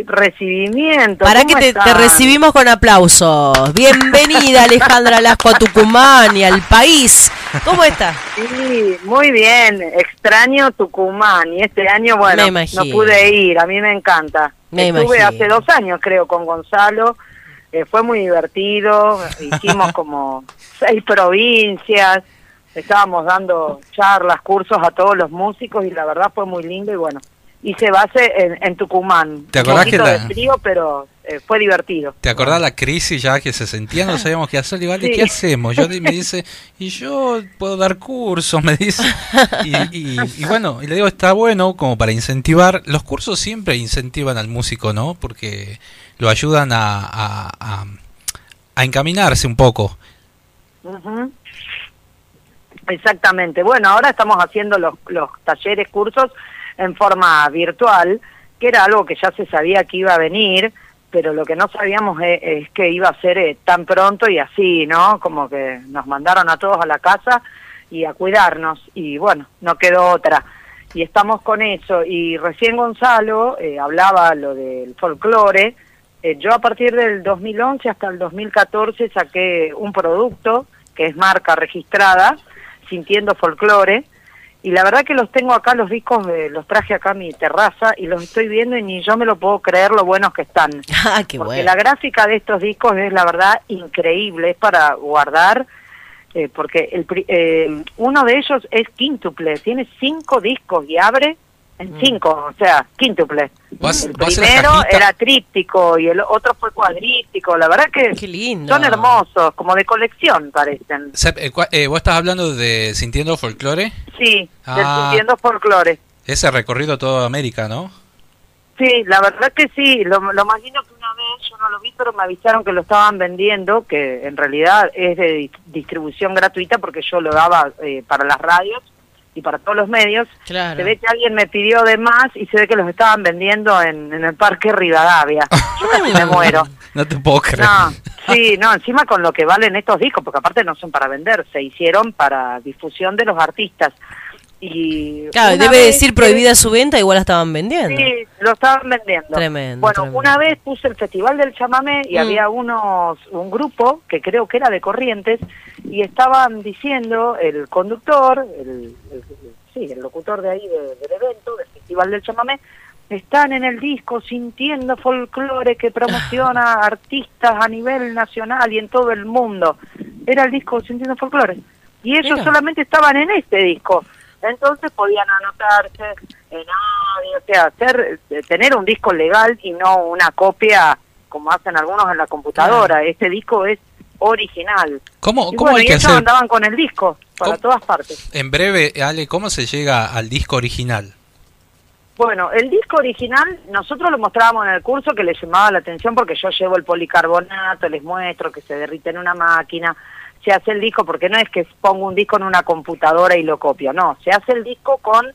recibimiento. Para que te, recibimos con aplausos. Bienvenida Alejandra Lasco a Tucumán y al país. ¿Cómo estás? Sí, muy bien. Extraño Tucumán y este año, bueno, no pude ir. A mí me encanta. Me Estuve hace dos años, creo, con Gonzalo. Eh, fue muy divertido. (laughs) Hicimos como seis provincias estábamos dando charlas, cursos a todos los músicos y la verdad fue muy lindo y bueno, hice base en, en Tucumán. ¿Te acordás que de frío, pero eh, fue divertido. ¿Te acordás la crisis ya que se sentía? No (laughs) sabíamos qué hacer. Igual, ¿qué hacemos? Yo me dice, y yo puedo dar cursos, me dice. Y, y, bueno, y le digo, está bueno como para incentivar. Los cursos siempre incentivan al músico, ¿no? Porque lo ayudan a, a, a, encaminarse un poco. Exactamente. Bueno, ahora estamos haciendo los, los talleres, cursos en forma virtual, que era algo que ya se sabía que iba a venir, pero lo que no sabíamos es, que iba a ser eh, tan pronto y así, ¿no? Como que nos mandaron a todos a la casa y a cuidarnos y bueno, no quedó otra. Y estamos con eso. Y recién Gonzalo eh, hablaba lo del folclore. Eh, yo a partir del 2011 hasta el 2014 saqué un producto que es marca registrada, sintiendo folclore. Y la verdad que los tengo acá, los discos, los traje acá a mi terraza y los estoy viendo y ni yo me lo puedo creer lo buenos que están. (laughs) Ah, qué porque la gráfica de estos discos es la verdad increíble, es para guardar, eh, porque el, eh, uno de ellos es quíntuple, tiene cinco discos y abre en mm. cinco, o sea, quíntuple. el primero era tríptico y el otro fue cuadríptico. La verdad que son hermosos, como de colección parecen. Eh, eh, ¿Vos estás hablando de Sintiendo Folklore? Sí, de ah. Sintiendo Folklore. Ese recorrido toda América, ¿no? Sí, la verdad que sí. Lo, lo imagino que una vez yo no lo vi, pero me avisaron que lo estaban vendiendo, que en realidad es de distribución gratuita porque yo lo daba eh, para las radios y para todos los medios, se ve que alguien me pidió de más y se ve que los estaban vendiendo en, en el Parque Rivadavia. (laughs) Yo casi me muero. No te puedo creer. No, sí, no, encima con lo que valen estos discos, porque aparte no son para vender, se hicieron para difusión de los artistas. Y claro, debe decir prohibida su venta, igual la estaban vendiendo. Sí, lo estaban vendiendo. Tremendo. Bueno, una vez puse el Festival del Chamamé y mm. había unos un grupo que creo que era de Corrientes y estaban diciendo el conductor, el, sí, el locutor de ahí del evento, del Festival del Chamamé, están en el disco sintiendo folclore que promociona (laughs) artistas a nivel nacional y en todo el mundo. Era el disco Sintiendo Folclore. Y ellos solamente estaban en este disco. Entonces podían anotarse en audio, o sea, hacer, eh, tener un disco legal y no una copia como hacen algunos en la computadora. Este disco es original. ¿Cómo, cómo hay y que ellos andaban con el disco para todas partes. En breve, Ale, ¿cómo se llega al disco original? Bueno, el disco original nosotros lo mostrábamos en el curso que les llamaba la atención porque yo llevo el policarbonato, les muestro que se derrite en una máquina, se hace el disco porque no es que pongo un disco en una computadora y lo copio, no, se hace el disco con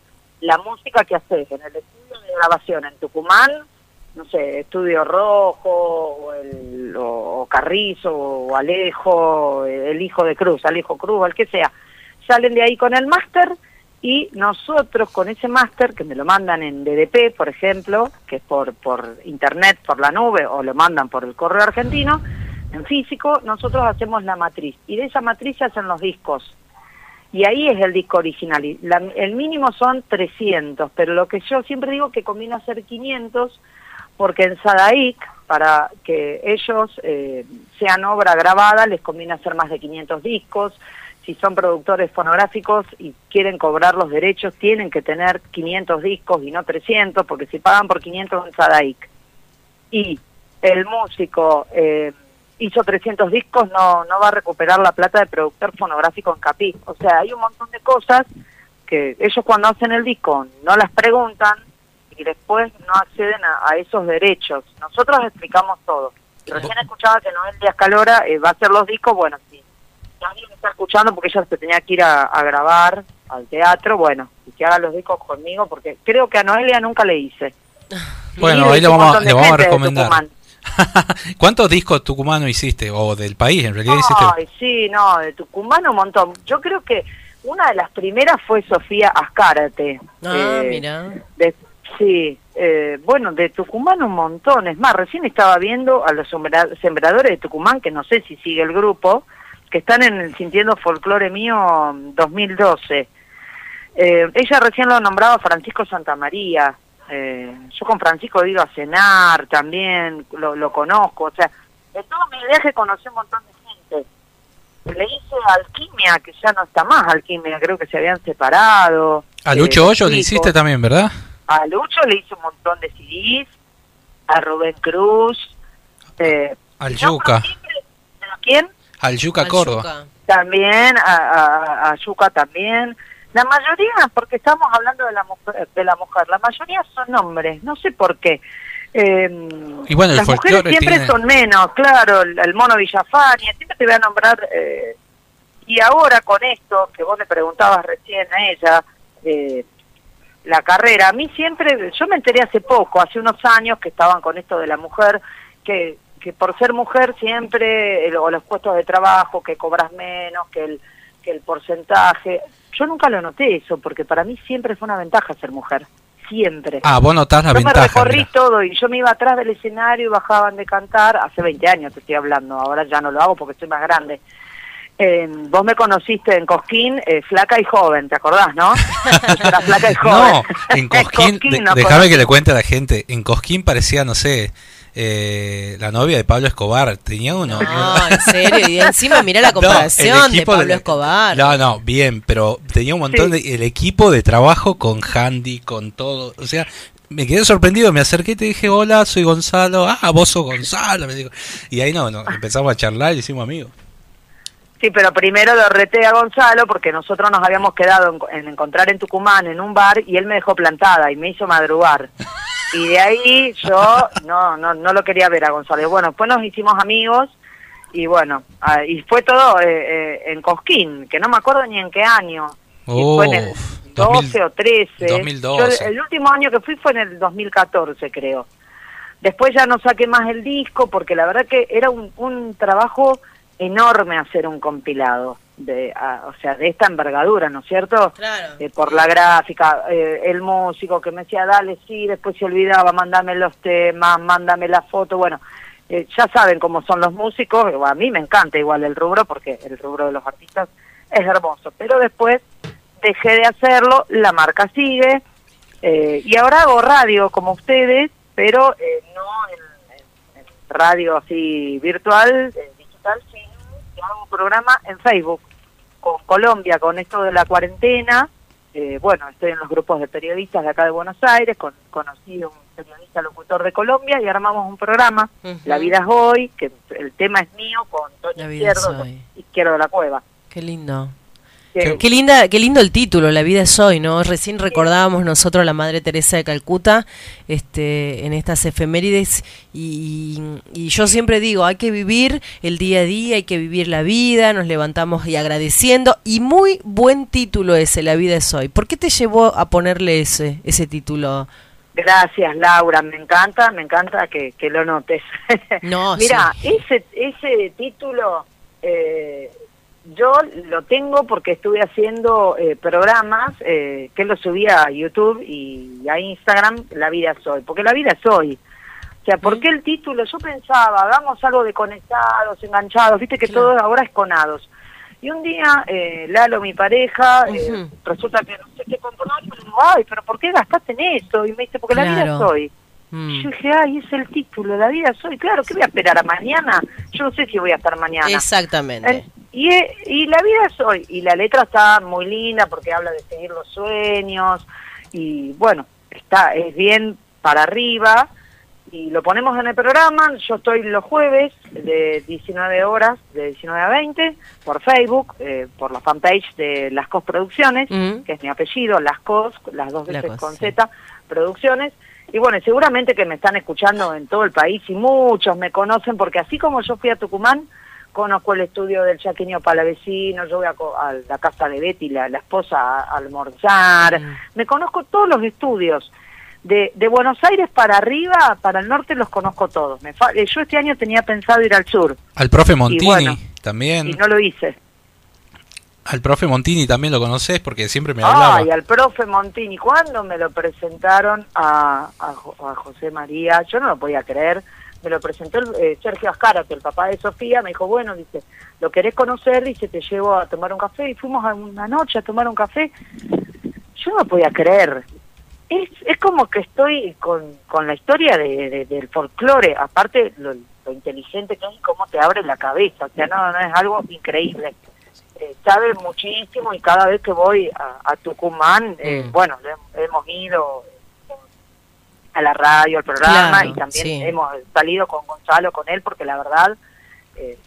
la música que haces en el estudio de grabación en Tucumán, no sé, Estudio Rojo, o, el, o Carrizo, o Alejo, el hijo de Cruz, Alejo Cruz, el que sea, salen de ahí con el máster y nosotros con ese máster, que me lo mandan en DDP, por ejemplo, que es por, por internet, por la nube, o lo mandan por el correo argentino, en físico, nosotros hacemos la matriz y de esa matriz se hacen los discos. Y ahí es el disco original. La- el mínimo son 300, pero lo que yo siempre digo que conviene hacer 500 porque en Sadaic, para que ellos eh, sean obra grabada, les conviene hacer más de 500 discos. Si son productores fonográficos y quieren cobrar los derechos, tienen que tener 500 discos y no 300, porque si pagan por 500 en Sadaic y el músico eh, hizo 300 discos, no, no va a recuperar la plata de productor fonográfico en Capí. O sea, hay un montón de cosas que ellos cuando hacen el disco no las preguntan y después no acceden a, a esos derechos. Nosotros explicamos todo. Recién escuchaba que Noel Díaz Calora eh, va a hacer los discos, bueno, sí. Si alguien me está escuchando porque ella se tenía que ir a, a grabar al teatro, bueno, y que haga los discos conmigo, porque creo que a Noelia nunca le hice. Bueno, ahí le un vamos, le vamos a recomendar. (laughs) ¿Cuántos discos tucumanos hiciste? O del país, en realidad hiciste. Ay, sí, no, de Tucumán un montón. Yo creo que una de las primeras fue Sofía Azcárate. Ah, Eh, mira. de- sí, eh, bueno, de Tucumán un montón. Es más, recién estaba viendo a los sembra- sembradores de Tucumán, que no sé si sigue el grupo, que están en el Sintiendo Folclore Mío 2012. Eh, ella recién lo nombraba Francisco Santamaría. Eh, yo con Francisco he ido a cenar también, lo, lo conozco. O sea, de todo mi viaje conocí un montón de gente. Le hice Alquimia, que ya no está más Alquimia, creo que se habían separado. A Eh, Lucho Hoyo le hiciste también, ¿verdad? A Lucho le hice un montón de CDs, a Rubén Cruz. Eh, Al Yuca. ¿A quién? Al Yuca Córdoba. También, a, a, a Yuca también. La mayoría, porque estamos hablando de la mujer, de la mujer, la mayoría son hombres, no sé por qué. Eh, Y bueno, las mujeres siempre tiene- son menos, claro, el, el mono Villafaña, siempre te voy a nombrar. eh, y ahora con esto, que vos le preguntabas recién a ella, eh, la carrera, a mí siempre, yo me enteré hace poco, hace unos años que estaban con esto de la mujer, que, que por ser mujer siempre, el- o los puestos de trabajo, que cobras menos, que el, que el porcentaje, yo nunca lo noté eso, porque para mí siempre fue una ventaja ser mujer, siempre. Ah, vos notás la yo me ventaja. recorrí todo y yo me iba atrás del escenario y bajaban de cantar, hace 20 años te estoy hablando, ahora ya no lo hago porque estoy más grande. Eh, vos me conociste en Cosquín, eh, flaca y joven, ¿te acordás, no? (laughs) Yo era flaca y joven. No, en (laughs) Cosquín, de- no déjame que le cuente a la gente, en Cosquín parecía, no sé, eh, la novia de Pablo Escobar, tenía uno. No, en serio, y encima mirá la (laughs) comparación de Pablo de- Escobar. No, no, bien, pero tenía un montón de el equipo de trabajo con Handy, con todo, o sea, me quedé sorprendido, me acerqué y te dije, "Hola, soy Gonzalo." Ah, vos sos Gonzalo, me dijo. Y ahí no, no, empezamos a charlar y hicimos amigos. Sí, pero primero lo reté a Gonzalo porque nosotros nos habíamos quedado en, en encontrar en Tucumán en un bar y él me dejó plantada y me hizo madrugar. (laughs) Y de ahí yo no no no lo quería ver a Gonzalo. Y bueno, después nos hicimos amigos y bueno, ah, y fue todo eh, eh, en Cosquín, que no me acuerdo ni en qué año. Y fue en el Uf, 12 o 13. 2012. Yo el, el último año que fui fue en el 2014, creo. Después ya no saqué más el disco porque la verdad que era un, un trabajo enorme hacer un compilado, de, a- o sea, de esta envergadura, ¿no es cierto? Claro. Eh, por la gráfica, eh, el músico que me decía, dale, sí, después se olvidaba, mándame los temas, mándame la foto, bueno, eh, ya saben cómo son los músicos, a mí me encanta igual el rubro, porque el rubro de los artistas es hermoso, pero después dejé de hacerlo, la marca sigue, eh, y ahora hago radio como ustedes, pero eh, no en, en- en radio así virtual, digital, sino hago un programa en Facebook con Colombia, con esto de la cuarentena. Eh, bueno, estoy en los grupos de periodistas de acá de Buenos Aires, con, conocí a un periodista locutor de Colombia y armamos un programa, La Vida es Hoy, que el tema es mío, con Toño Izquierdo. Izquierdo de la Cueva. Qué lindo. Sí. Qué linda, qué lindo el título, La vida es hoy, ¿no? Recién recordábamos nosotros a la Madre Teresa de Calcuta, este, en estas efemérides y, y yo siempre digo, hay que vivir el día a día, hay que vivir la vida, nos levantamos y agradeciendo y muy buen título ese, La vida es hoy. ¿Por qué te llevó a ponerle ese, ese título? Gracias, Laura. Me encanta, me encanta que, que lo notes. No, (laughs) Mira, sí. ese, ese título eh, yo lo tengo porque estuve haciendo eh, programas que lo subía a YouTube y a Instagram, La vida es hoy. Porque la vida es hoy. O sea, ¿por qué el título? Yo pensaba, hagamos algo de conectados, enganchados, viste que todo ahora es conados. Y un día, eh, Lalo, mi pareja, eh, resulta que no sé qué compró, y me digo, ay, pero ¿por qué gastaste en eso? Y me dice, porque la vida soy. Mm. Yo dije, ay, es el título, la vida soy. Claro, ¿qué voy a esperar a mañana? Yo no sé si voy a estar mañana. Exactamente. Eh, Y, eh, y la vida es hoy. Y la letra está muy linda porque habla de seguir los sueños. Y bueno, está es bien para arriba. Y lo ponemos en el programa. Yo estoy los jueves de 19 horas, de 19 a 20, por Facebook, eh, por la fanpage de Las Cos Producciones, que es mi apellido, Las Cos, las dos veces con sí. Z, Producciones. Y bueno, seguramente que me están escuchando en todo el país y muchos me conocen porque así como yo fui a Tucumán, conozco el estudio del Chaqueño Palavecino, yo voy a, a la casa de Betty, la, la esposa, a, a almorzar, me conozco todos los estudios. De, de Buenos Aires para arriba, para el norte los conozco todos. Me fa- eh, yo este año tenía pensado ir al sur Al profe Montini bueno, también. y no lo hice. Al profe Montini también lo conoces porque siempre me hablaba. Ay, al profe Montini, cuando me lo presentaron a, a, Jo- a José María, yo no lo podía creer, me lo presentó el, eh, Sergio Ascárate, el papá de Sofía, me dijo, bueno, dice, ¿lo querés conocer? Dice, te llevo a tomar un café, y fuimos a una noche a tomar un café. Yo no podía creer. Es, es como que estoy con, con la historia de, de- del folclore, aparte lo, lo inteligente que es y cómo te abre la cabeza, o sea, no, no es algo increíble eh, sabe muchísimo y cada vez que voy a, a Tucumán, eh, Mm. bueno, hemos ido a la radio, al programa Claro, y también sí. hemos salido con Gonzalo, con él, porque la verdad... eh,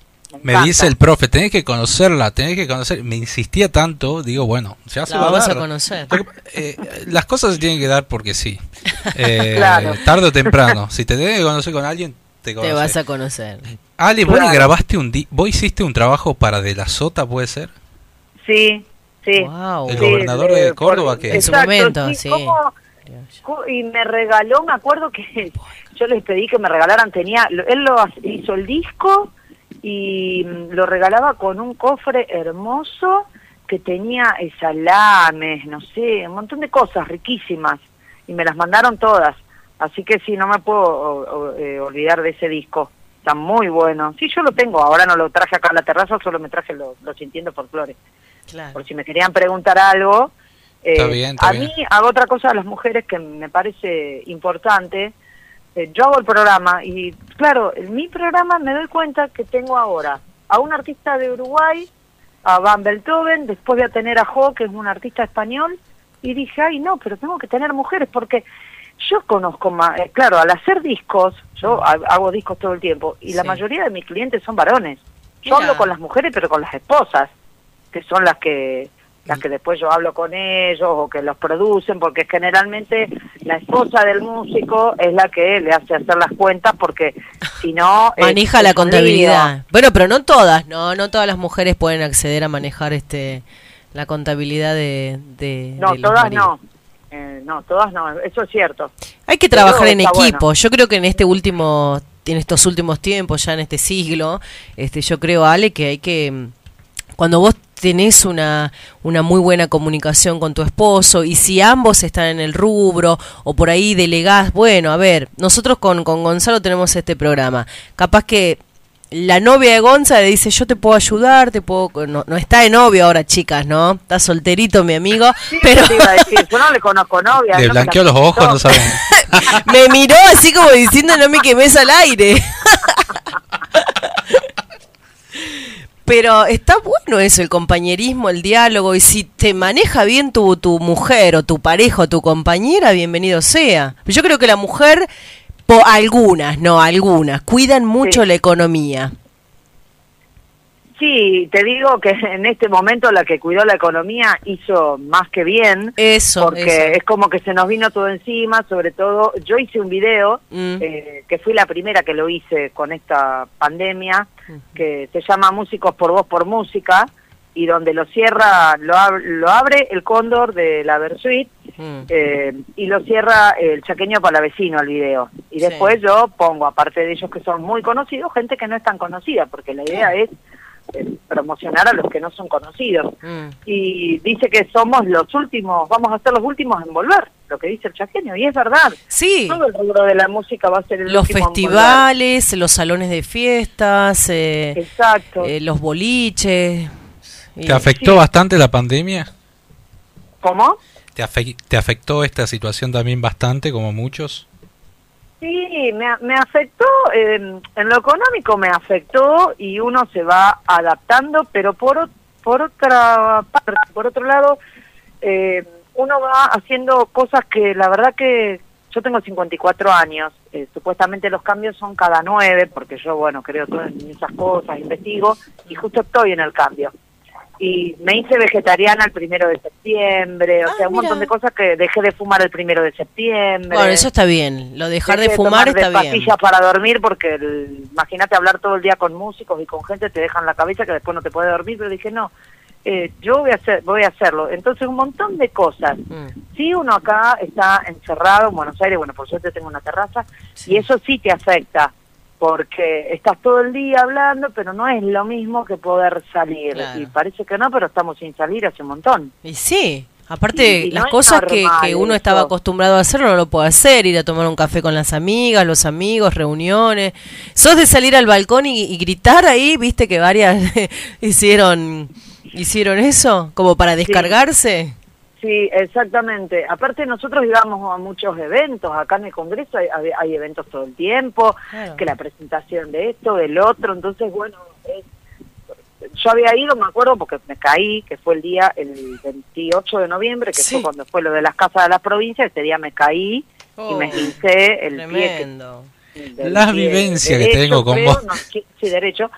Me dice el profe, tenés que conocerla, tenés que conocer. Me insistía tanto, digo, bueno, ya se La va a a dar. conocer. Eh, las cosas se tienen que dar porque sí. (laughs) Eh, Claro. Tarde o temprano. Si te tenés que conocer con alguien, te Te vas a conocer. Ale, vos le Claro. grabaste un di vos hiciste un trabajo para De la Sota, ¿puede ser? Sí, sí. El Sí, gobernador eh, de Córdoba por- que En su momento, sí. ¿cómo- y me regaló, me acuerdo que (laughs) yo les pedí que me regalaran, tenía, él lo hizo el disco y mm, lo regalaba con un cofre hermoso que tenía salames, no sé, un montón de cosas riquísimas y me las mandaron todas. Así que sí, no me puedo o- o- eh, olvidar de ese disco. Está muy bueno. Sí, yo lo tengo. Ahora no lo traje acá a la terraza, solo me traje lo, lo sintiendo folclore. Claro. Por si me querían preguntar algo. Eh, Está bien, está a bien. mí hago otra cosa a las mujeres que me parece importante. Eh, yo hago el programa y, claro, en mi programa me doy cuenta que tengo ahora a un artista de Uruguay, a Van Beethoven, después voy a tener a Jo, que es un artista español, y dije, ay, no, pero tengo que tener mujeres, porque yo conozco más, eh, claro, al hacer discos, yo ha- hago discos todo el tiempo, y la mayoría de mis clientes son varones. Yo Mira. hablo con las mujeres, pero con las esposas, que son las que las que después yo hablo con ellos o que los producen, porque generalmente la esposa del músico es la que le hace hacer las cuentas, porque si no... Maneja la contabilidad. Bueno, pero no todas, no, no todas las mujeres pueden acceder a manejar este la contabilidad de, de No, de todas no. Eh, no, todas no, eso es cierto. Hay que trabajar en equipo. bueno. Yo creo que en este último, en estos últimos tiempos, ya en este siglo, este, yo creo, Ale, que hay que, mm, cuando vos tenés una, una muy buena comunicación con tu esposo y si ambos están en el rubro o por ahí delegás, bueno, a ver, nosotros con, con Gonzalo tenemos este programa. Capaz que la novia de Gonza le dice, yo te puedo ayudar, te puedo... No, no está de novio ahora, chicas, ¿no? Está solterito mi amigo, (laughs) Sí, pero... te iba a decir, yo no le conozco novia. Le no blanqueó los ojos, no sabemos. (laughs) Me miró así como diciendo no me quemes al aire. (laughs) Pero está bueno eso, el compañerismo, el diálogo, y si te maneja bien tu, tu mujer o tu pareja o tu compañera, bienvenido sea. Yo creo que la mujer, po- algunas, no, algunas, cuidan mucho la economía. Sí, te digo que en este momento la que cuidó la economía hizo más que bien. Eso, Porque eso. es como que se nos vino todo encima, sobre todo, yo hice un video, Mm. eh, que fui la primera que lo hice con esta pandemia, que se llama Músicos por Voz por Música, y donde lo cierra, lo, ab- lo abre el cóndor de la Versuit, Mm. eh, y lo cierra el chaqueño palavecino el video. Y después yo pongo, aparte de ellos que son muy conocidos, gente que no es tan conocida, porque la idea es eh, promocionar a los que no son conocidos. Mm. Y dice que somos los últimos, vamos a ser los últimos en volver, lo que dice el chaqueño, y es verdad. Sí. Todo el rubro de la música va a ser el Los último en volver. festivales, los salones de fiestas, eh, Exacto. eh, los boliches. y- ¿Te afectó bastante la pandemia? ¿Cómo? ¿Te, afe- ¿Te afectó esta situación también bastante, como muchos? Sí, me, me afectó, en lo económico me afectó y uno se va adaptando, pero por, por otra parte, por otro lado, eh, uno va haciendo cosas que la verdad que yo tengo 54 años, eh, supuestamente los cambios son cada nueve, porque yo, bueno, creo en esas cosas, investigo, y justo estoy en el cambio. Y me hice vegetariana el primero de septiembre, o sea, un montón de cosas que dejé de fumar el primero de septiembre. Bueno, eso está bien. Lo dejar de fumar tomar está de bien. pastillas para dormir porque el- imagínate hablar todo el día con músicos y con gente te dejan la cabeza que después no te puede dormir pero dije no eh, yo voy a hacer voy a hacerlo entonces un montón de cosas Mm. si uno acá está encerrado en Buenos Aires bueno por suerte tengo una terraza y eso sí te afecta porque estás todo el día hablando pero no es lo mismo que poder salir Claro. y parece que no pero estamos sin salir hace un montón Y sí, aparte las no cosas que, uno eso. estaba acostumbrado a hacer no lo puede hacer, ir a tomar un café con las amigas, los amigos, reuniones. ¿Sos de salir al balcón y, y gritar ahí? ¿Viste que varias (laughs) hicieron hicieron eso? Como para descargarse. Sí, exactamente. Aparte nosotros íbamos a muchos eventos, acá en el Congreso hay, hay- hay eventos todo el tiempo, Claro. que la presentación de esto, del otro, entonces bueno, es- yo había ido, me acuerdo, porque me caí, que fue el día, el 28 de noviembre, que Sí. fue cuando fue lo de las casas de las provincias, ese día me caí y me esguincé el pie. que- Tremendo. del Las pie vivencias que derecho, tengo con vos. no, sí, sí, derecho.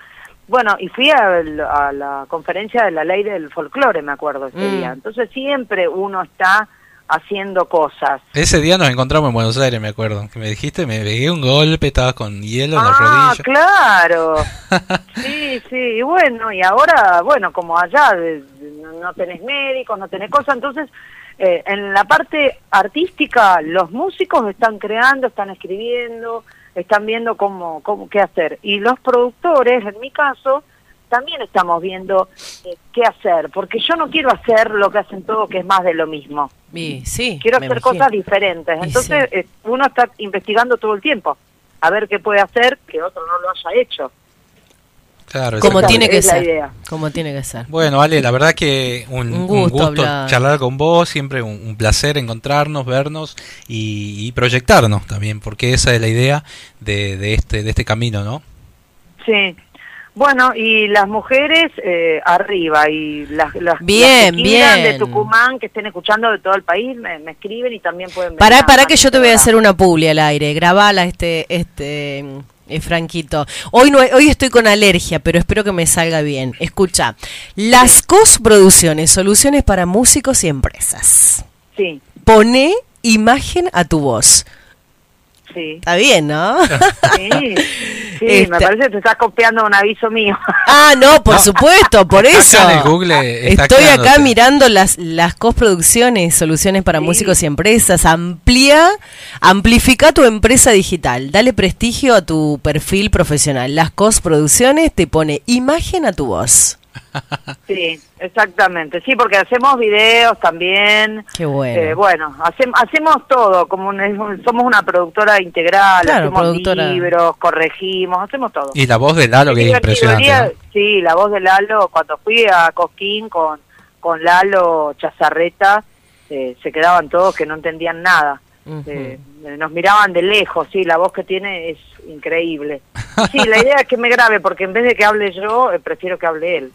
Bueno, y fui a, a la conferencia de la ley del folclore, me acuerdo ese Mm. día. Entonces siempre uno está haciendo cosas. Ese día nos encontramos en Buenos Aires, me acuerdo. Que me dijiste, me pegué un golpe, estabas con hielo en la Ah, rodilla. claro. (laughs) Sí, sí, y bueno, y ahora, bueno, como allá de- no tenés médicos, no tenés cosas, entonces eh, en la parte artística los músicos están creando, están escribiendo, están viendo cómo, cómo qué hacer. Y los productores, en mi caso, también estamos viendo eh, qué hacer, porque yo no quiero hacer lo que hacen todos, que es más de lo mismo. Y sí, Quiero hacer imagino. cosas diferentes. Entonces eh, uno está investigando todo el tiempo, a ver qué puede hacer que otro no lo haya hecho. Claro, Como tiene que es la ser. idea. Como tiene que ser. Bueno, Ale, la verdad que un, Un un gusto charlar con vos, siempre un, un placer encontrarnos, vernos y, y proyectarnos también, porque esa es la idea de, de este de este camino, ¿no? Sí. Bueno, y las mujeres eh, arriba y las, las, Bien, las que quieran bien. de Tucumán que estén escuchando de todo el país me, me escriben y también pueden venir Pará, a- pará a que yo te voy a hacer una publi al aire. Grabala este, este, eh, Franquito. Hoy no, hoy estoy con alergia, pero espero que me salga bien. Escucha, las COS Producciones, soluciones para músicos y empresas. Sí, Pone imagen a tu voz. sí. Está bien, ¿no? Sí, (laughs) sí me parece que te estás copiando un aviso mío. (laughs) Ah, no, por No. supuesto, por Acá eso. en el Google está Estoy acá mirando las, las cosproducciones, soluciones para músicos y empresas. Amplía, amplifica tu empresa digital. Dale prestigio a tu perfil profesional. Las cosproducciones te pone imagen a tu voz. (laughs) Sí, exactamente. Sí, porque hacemos videos también. Qué bueno. Eh, bueno, hacem- hacemos todo, como un- somos una productora integral, Claro, hacemos productora. libros, corregimos, hacemos todo. Y la voz de Lalo, que es divertido. El impresionante. Sí, la voz de Lalo, cuando fui a Cosquín con, con Lalo Chazarreta, eh, se quedaban todos que no entendían nada. Eh, nos miraban de lejos, sí, la voz que tiene es increíble. Sí, la idea es que me grabe, porque en vez de que hable yo, eh, prefiero que hable él.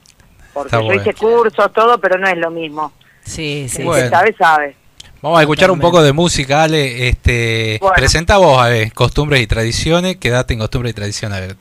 Porque Está yo bueno. hice cursos, todo, pero no es lo mismo. Sí, sí. Bueno. sabe, sabe. Vamos a escuchar un poco de música, Ale. Este, Bueno. Presenta vos, a ver, costumbres y tradiciones. Quédate en costumbres y tradiciones, a ver.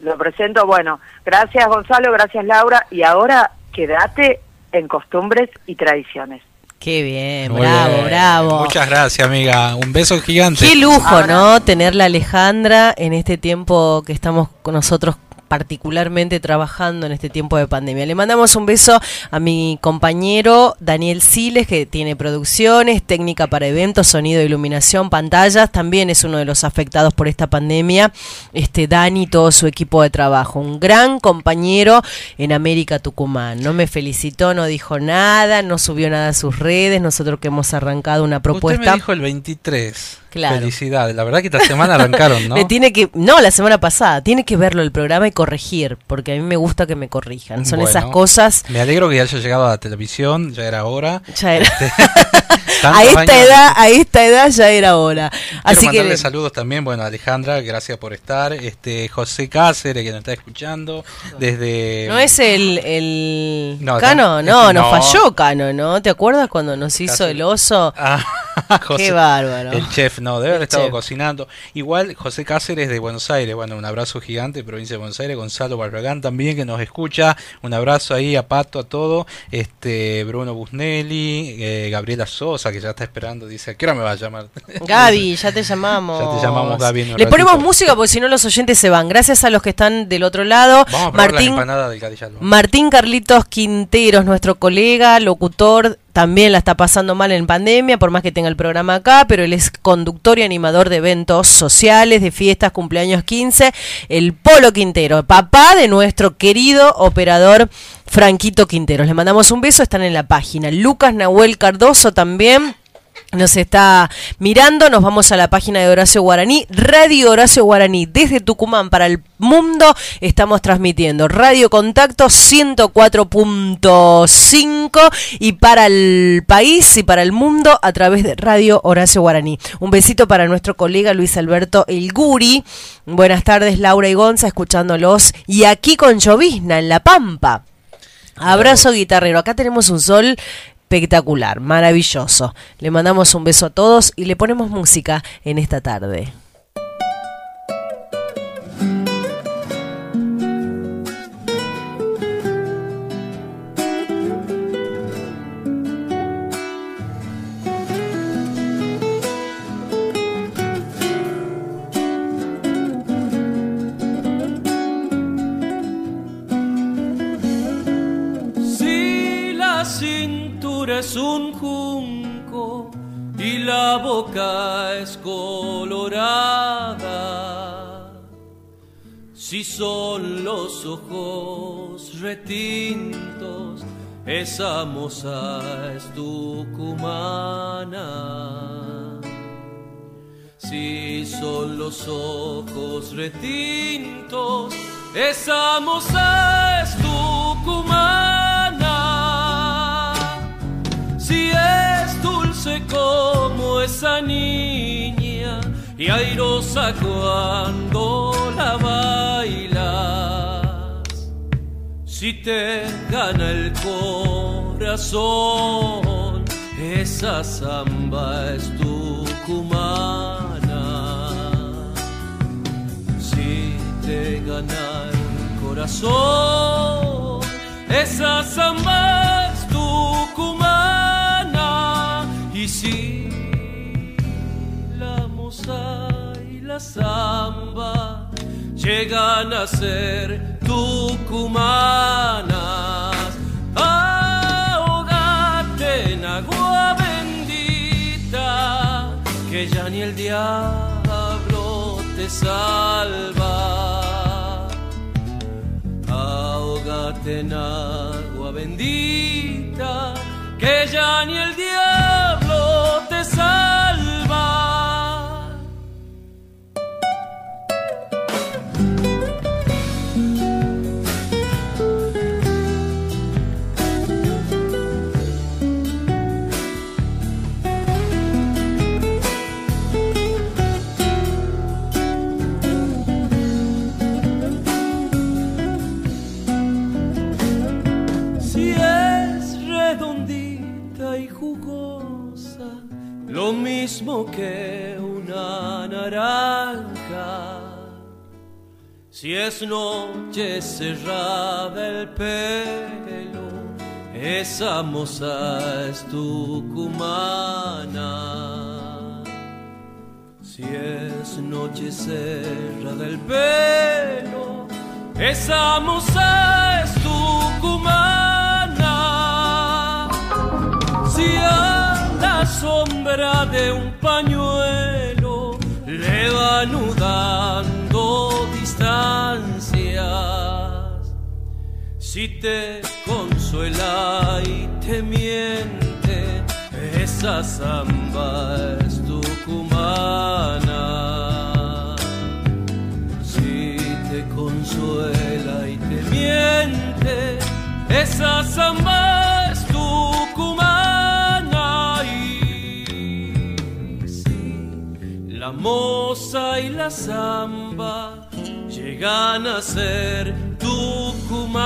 Lo presento, bueno, gracias Gonzalo, gracias Laura, y ahora quédate en costumbres y tradiciones. Qué bien, Muy bravo, bien. bravo. Muchas gracias, amiga. Un beso gigante. Qué lujo, ¿no? Tenerla Alejandra en este tiempo que estamos con nosotros particularmente trabajando en este tiempo de pandemia. Le mandamos un beso a mi compañero Daniel Siles, que tiene producciones, técnica para eventos, sonido, iluminación, pantallas. También es uno de los afectados por esta pandemia. Este Dani y todo su equipo de trabajo. Un gran compañero en América Tucumán. No me felicitó, no dijo nada, no subió nada a sus redes. Nosotros que hemos arrancado una propuesta. Usted me dijo el 23. Claro. Felicidades. La verdad que esta semana arrancaron, ¿no? (laughs) Me tiene que, no, la semana pasada, tiene que verlo el programa y corregir, porque a mí me gusta que me corrijan. Son Bueno, esas cosas. Me alegro que haya llegado a la televisión, ya era hora. Ya era. Este, (laughs) a esta edad, a esta edad ya era hora. Quiero Así mandarle que saludos también, bueno, Alejandra, gracias por estar. Este José Cáceres, que nos está escuchando desde... no es el, el No, Cano, no, nos no. falló Cano, ¿no? ¿Te acuerdas cuando nos hizo el oso? (laughs) José- Qué bárbaro. El chef, no, debe haber El estado chef. cocinando. Igual José Cáceres de Buenos Aires, bueno, un abrazo gigante, provincia de Buenos Aires. Gonzalo Barragán también, que nos escucha. Un abrazo ahí a Pato, a todo. Este Bruno Busnelli, eh, Gabriela Sosa, que ya está esperando, dice, ¿a qué hora me va a llamar? (laughs) Gaby, ya te llamamos. Ya te llamamos, Gaby, Le ponemos música porque si no los oyentes se van. Gracias a los que están del otro lado. Vamos a Martín, la del. Martín Carlitos Quinteros, nuestro colega, locutor, también la está pasando mal en pandemia, por más que tenga el programa acá, pero él es conductor y animador de eventos sociales, de fiestas, cumpleaños 15, el Polo Quintero, papá de nuestro querido operador Franquito Quinteros. Le mandamos un beso, están en la página. Lucas Nahuel Cardoso también. Nos está mirando, nos vamos a la página de Horacio Guaraní, Radio Horacio Guaraní, desde Tucumán para el mundo, estamos transmitiendo Radio Contacto 104.5 y para el país y para el mundo a través de Radio Horacio Guaraní. Un besito para nuestro colega Luis Alberto El Guri. Buenas tardes Laura y Gonza, escuchándolos. Y aquí con llovizna en La Pampa. Abrazo guitarrero. Acá tenemos un sol espectacular, maravilloso. Le mandamos un beso a todos y le ponemos música en esta tarde. Es un junco y la boca es colorada, si son los ojos retintos, esa moza es tucumana. Si son los ojos retintos, esa moza es tucumana. Como esa niña y airosa cuando la bailas. Si te gana el corazón, esa samba es tucumana. Si te gana el corazón, esa samba Y si la moza y la samba llegan a ser tucumanas, ahogate en agua bendita, que ya ni el diablo te salva. Ahogate en agua bendita, que ya ni el diablo que una naranja. Si es noche cerrada el pelo, esa moza es tucumana. Si es noche cerrada el pelo, esa moza es tucumana. Si la sombra de un pañuelo le va anudando distancias, si te consuela y te miente, esa samba es tucumana. Si te consuela y te miente, esa samba la moza y la samba llegan a ser tucumanas.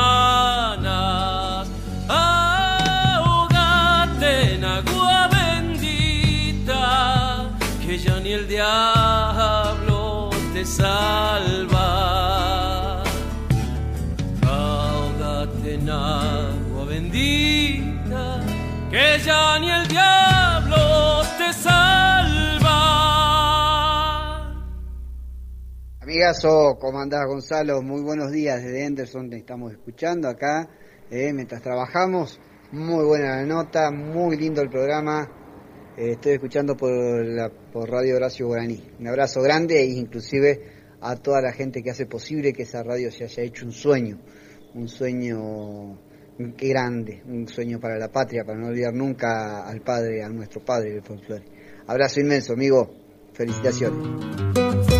Ahogate en agua bendita, que ya ni el diablo te salva. Ahogate en agua bendita, que ya ni el diablo Amigazo, ¿cómo andás Gonzalo? Muy buenos días desde Henderson, te estamos escuchando acá eh, mientras trabajamos. Muy buena la nota, muy lindo el programa. Eh, estoy escuchando por Radio Horacio Guaraní. Un abrazo grande e inclusive a toda la gente que hace posible que esa radio se haya hecho un sueño, un sueño grande, un sueño para la patria, para no olvidar nunca al padre, a nuestro padre del folclore. Abrazo inmenso, amigo. Felicitaciones.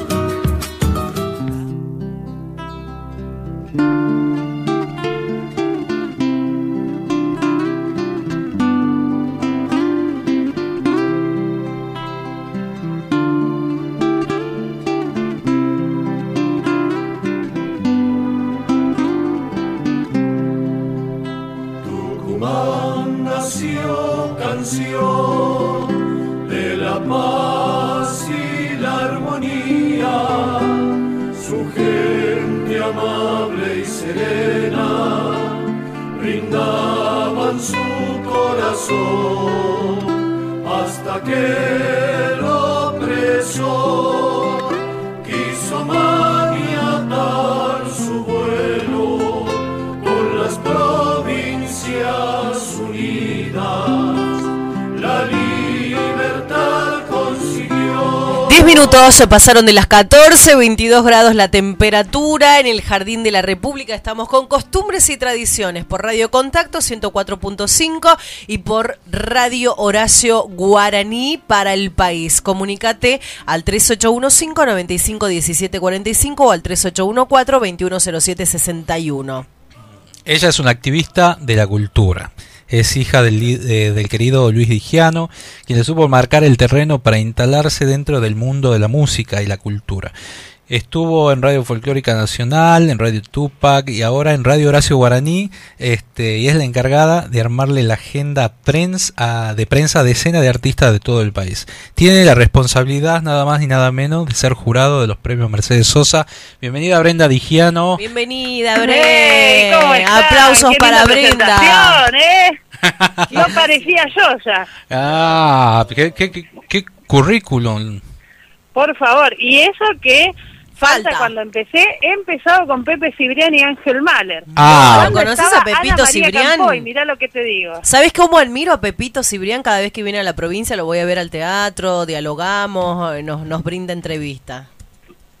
se pasaron de las 14, 22 grados la temperatura en el Jardín de la República. Estamos con Costumbres y Tradiciones por Radio Contacto 104.5 y por Radio Horacio Guaraní para el país. Comunícate al 3815-951745 o al 3814-210761. Ella es una activista de la cultura. Es hija del, eh, del querido Luis Digiano, quien le supo marcar el terreno para instalarse dentro del mundo de la música y la cultura. Estuvo en Radio Folclórica Nacional, en Radio Tupac y ahora en Radio Horacio Guaraní, este, y es la encargada de armarle la agenda prens- a- de prensa a decenas de artistas de todo el país. Tiene la responsabilidad nada más ni nada menos de ser jurado de los premios Mercedes Sosa. Bienvenida Brenda Digiano. Bienvenida, Hey, ¿cómo Brenda. están? Aplausos para Brenda. ¿eh? (laughs) No parecía yo ya, Ah, qué, qué, qué- qué currículum. por favor. Y eso que falta, Falta. cuando empecé, he empezado con Pepe Cibrián y Ángel Mahler. Ah. ¿Conoces a Pepito Cibrián? Campoy, mirá lo que te digo. ¿Sabes cómo admiro a Pepito Cibrián cada vez que viene a la provincia? Lo voy a ver al teatro, dialogamos, eh, nos, nos brinda entrevista.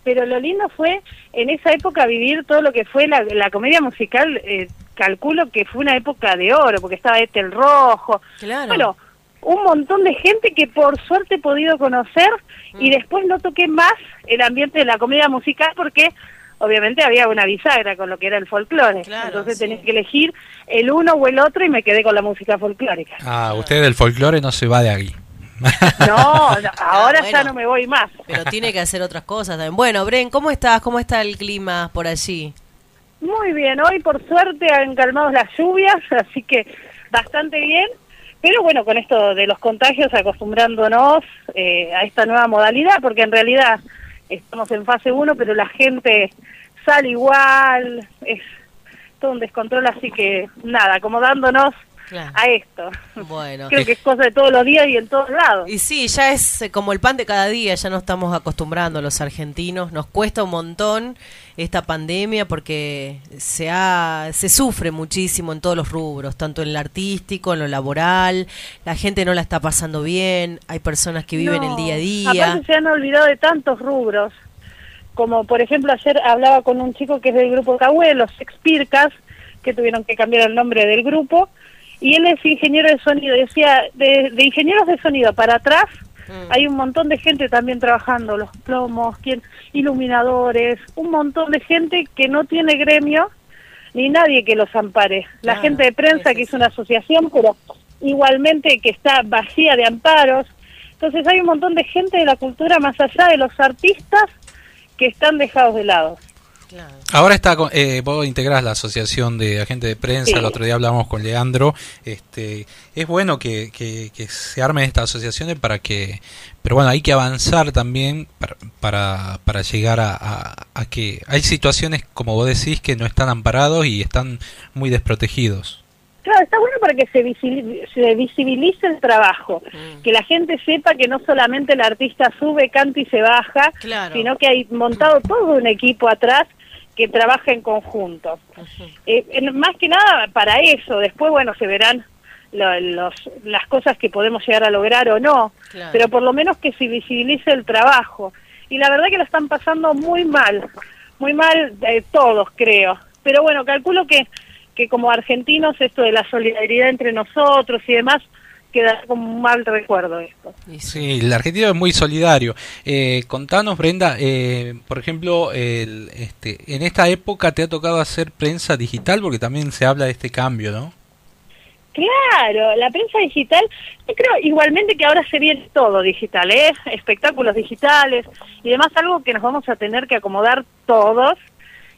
Pero lo lindo fue en esa época vivir todo lo que fue la, la comedia musical. eh, calculo que fue una época de oro, porque estaba este el rojo. Claro. Bueno, un montón de gente que por suerte he podido conocer y Mm. después no toqué más el ambiente de la comedia musical porque obviamente había una bisagra con lo que era el folclore. Claro, Entonces sí. tenía que elegir el uno o el otro y me quedé con la música folclórica. Ah, usted del folclore no se va de aquí. No, (laughs) no, ahora ya bueno. no me voy más. Pero tiene que hacer otras cosas también. Bueno, Bren, ¿cómo estás? ¿Cómo está el clima por allí? Muy bien, hoy por suerte han calmado las lluvias, (laughs) así que bastante bien. Pero bueno, con esto de los contagios, acostumbrándonos eh, a esta nueva modalidad, porque en realidad estamos en fase 1, pero la gente sale igual, es todo un descontrol, así que nada, acomodándonos a esto. Bueno. Creo que es cosa de todos los días y en todos lados. Y sí, ya es eh, como el pan de cada día, ya no estamos acostumbrando los argentinos, nos cuesta un montón esta pandemia porque se ha se sufre muchísimo en todos los rubros, tanto en el artístico, en lo laboral, la gente no la está pasando bien, hay personas que viven el día a día. Aparte se han olvidado de tantos rubros, como por ejemplo ayer hablaba con un chico que es del grupo Cahué, los Expircas, que tuvieron que cambiar el nombre del grupo, y él es ingeniero de sonido, decía, de, de ingenieros de sonido para atrás, hay un montón de gente también trabajando, los plomos, quien, iluminadores, un montón de gente que no tiene gremio ni nadie que los ampare. La Claro, gente de prensa que hizo una asociación, pero igualmente que está vacía de amparos. Entonces hay un montón de gente de la cultura más allá de los artistas que están dejados de lado. Ahora está, con- eh, vos integrás la asociación de agentes de prensa, Sí. el otro día hablamos con Leandro, este, es bueno que, que, que se armen estas asociaciones para que, pero bueno, hay que avanzar también para, para, para llegar a, a- a que hay situaciones, como vos decís, que no están amparados y están muy desprotegidos. Claro, está bueno para que se, visili- se visibilice el trabajo, que la gente sepa que no solamente el artista sube, canta y se baja, Claro. sino que hay montado todo un equipo atrás que trabaja en conjunto. Eh, en- más que nada para eso, después, bueno, se verán lo- los, las cosas que podemos llegar a lograr o no, Claro. pero por lo menos que se visibilice el trabajo. Y la verdad que lo están pasando muy mal, muy mal eh, todos, creo. Pero bueno, calculo que, que como argentinos esto de la solidaridad entre nosotros y demás queda como un mal recuerdo esto. Sí, el argentino es muy solidario. Eh, contanos, Brenda, eh, por ejemplo, el, este, en esta época te ha tocado hacer prensa digital porque también se habla de este cambio, ¿no? Claro, la prensa digital, yo creo igualmente que ahora se viene todo digital, ¿eh? espectáculos digitales y demás, algo que nos vamos a tener que acomodar todos.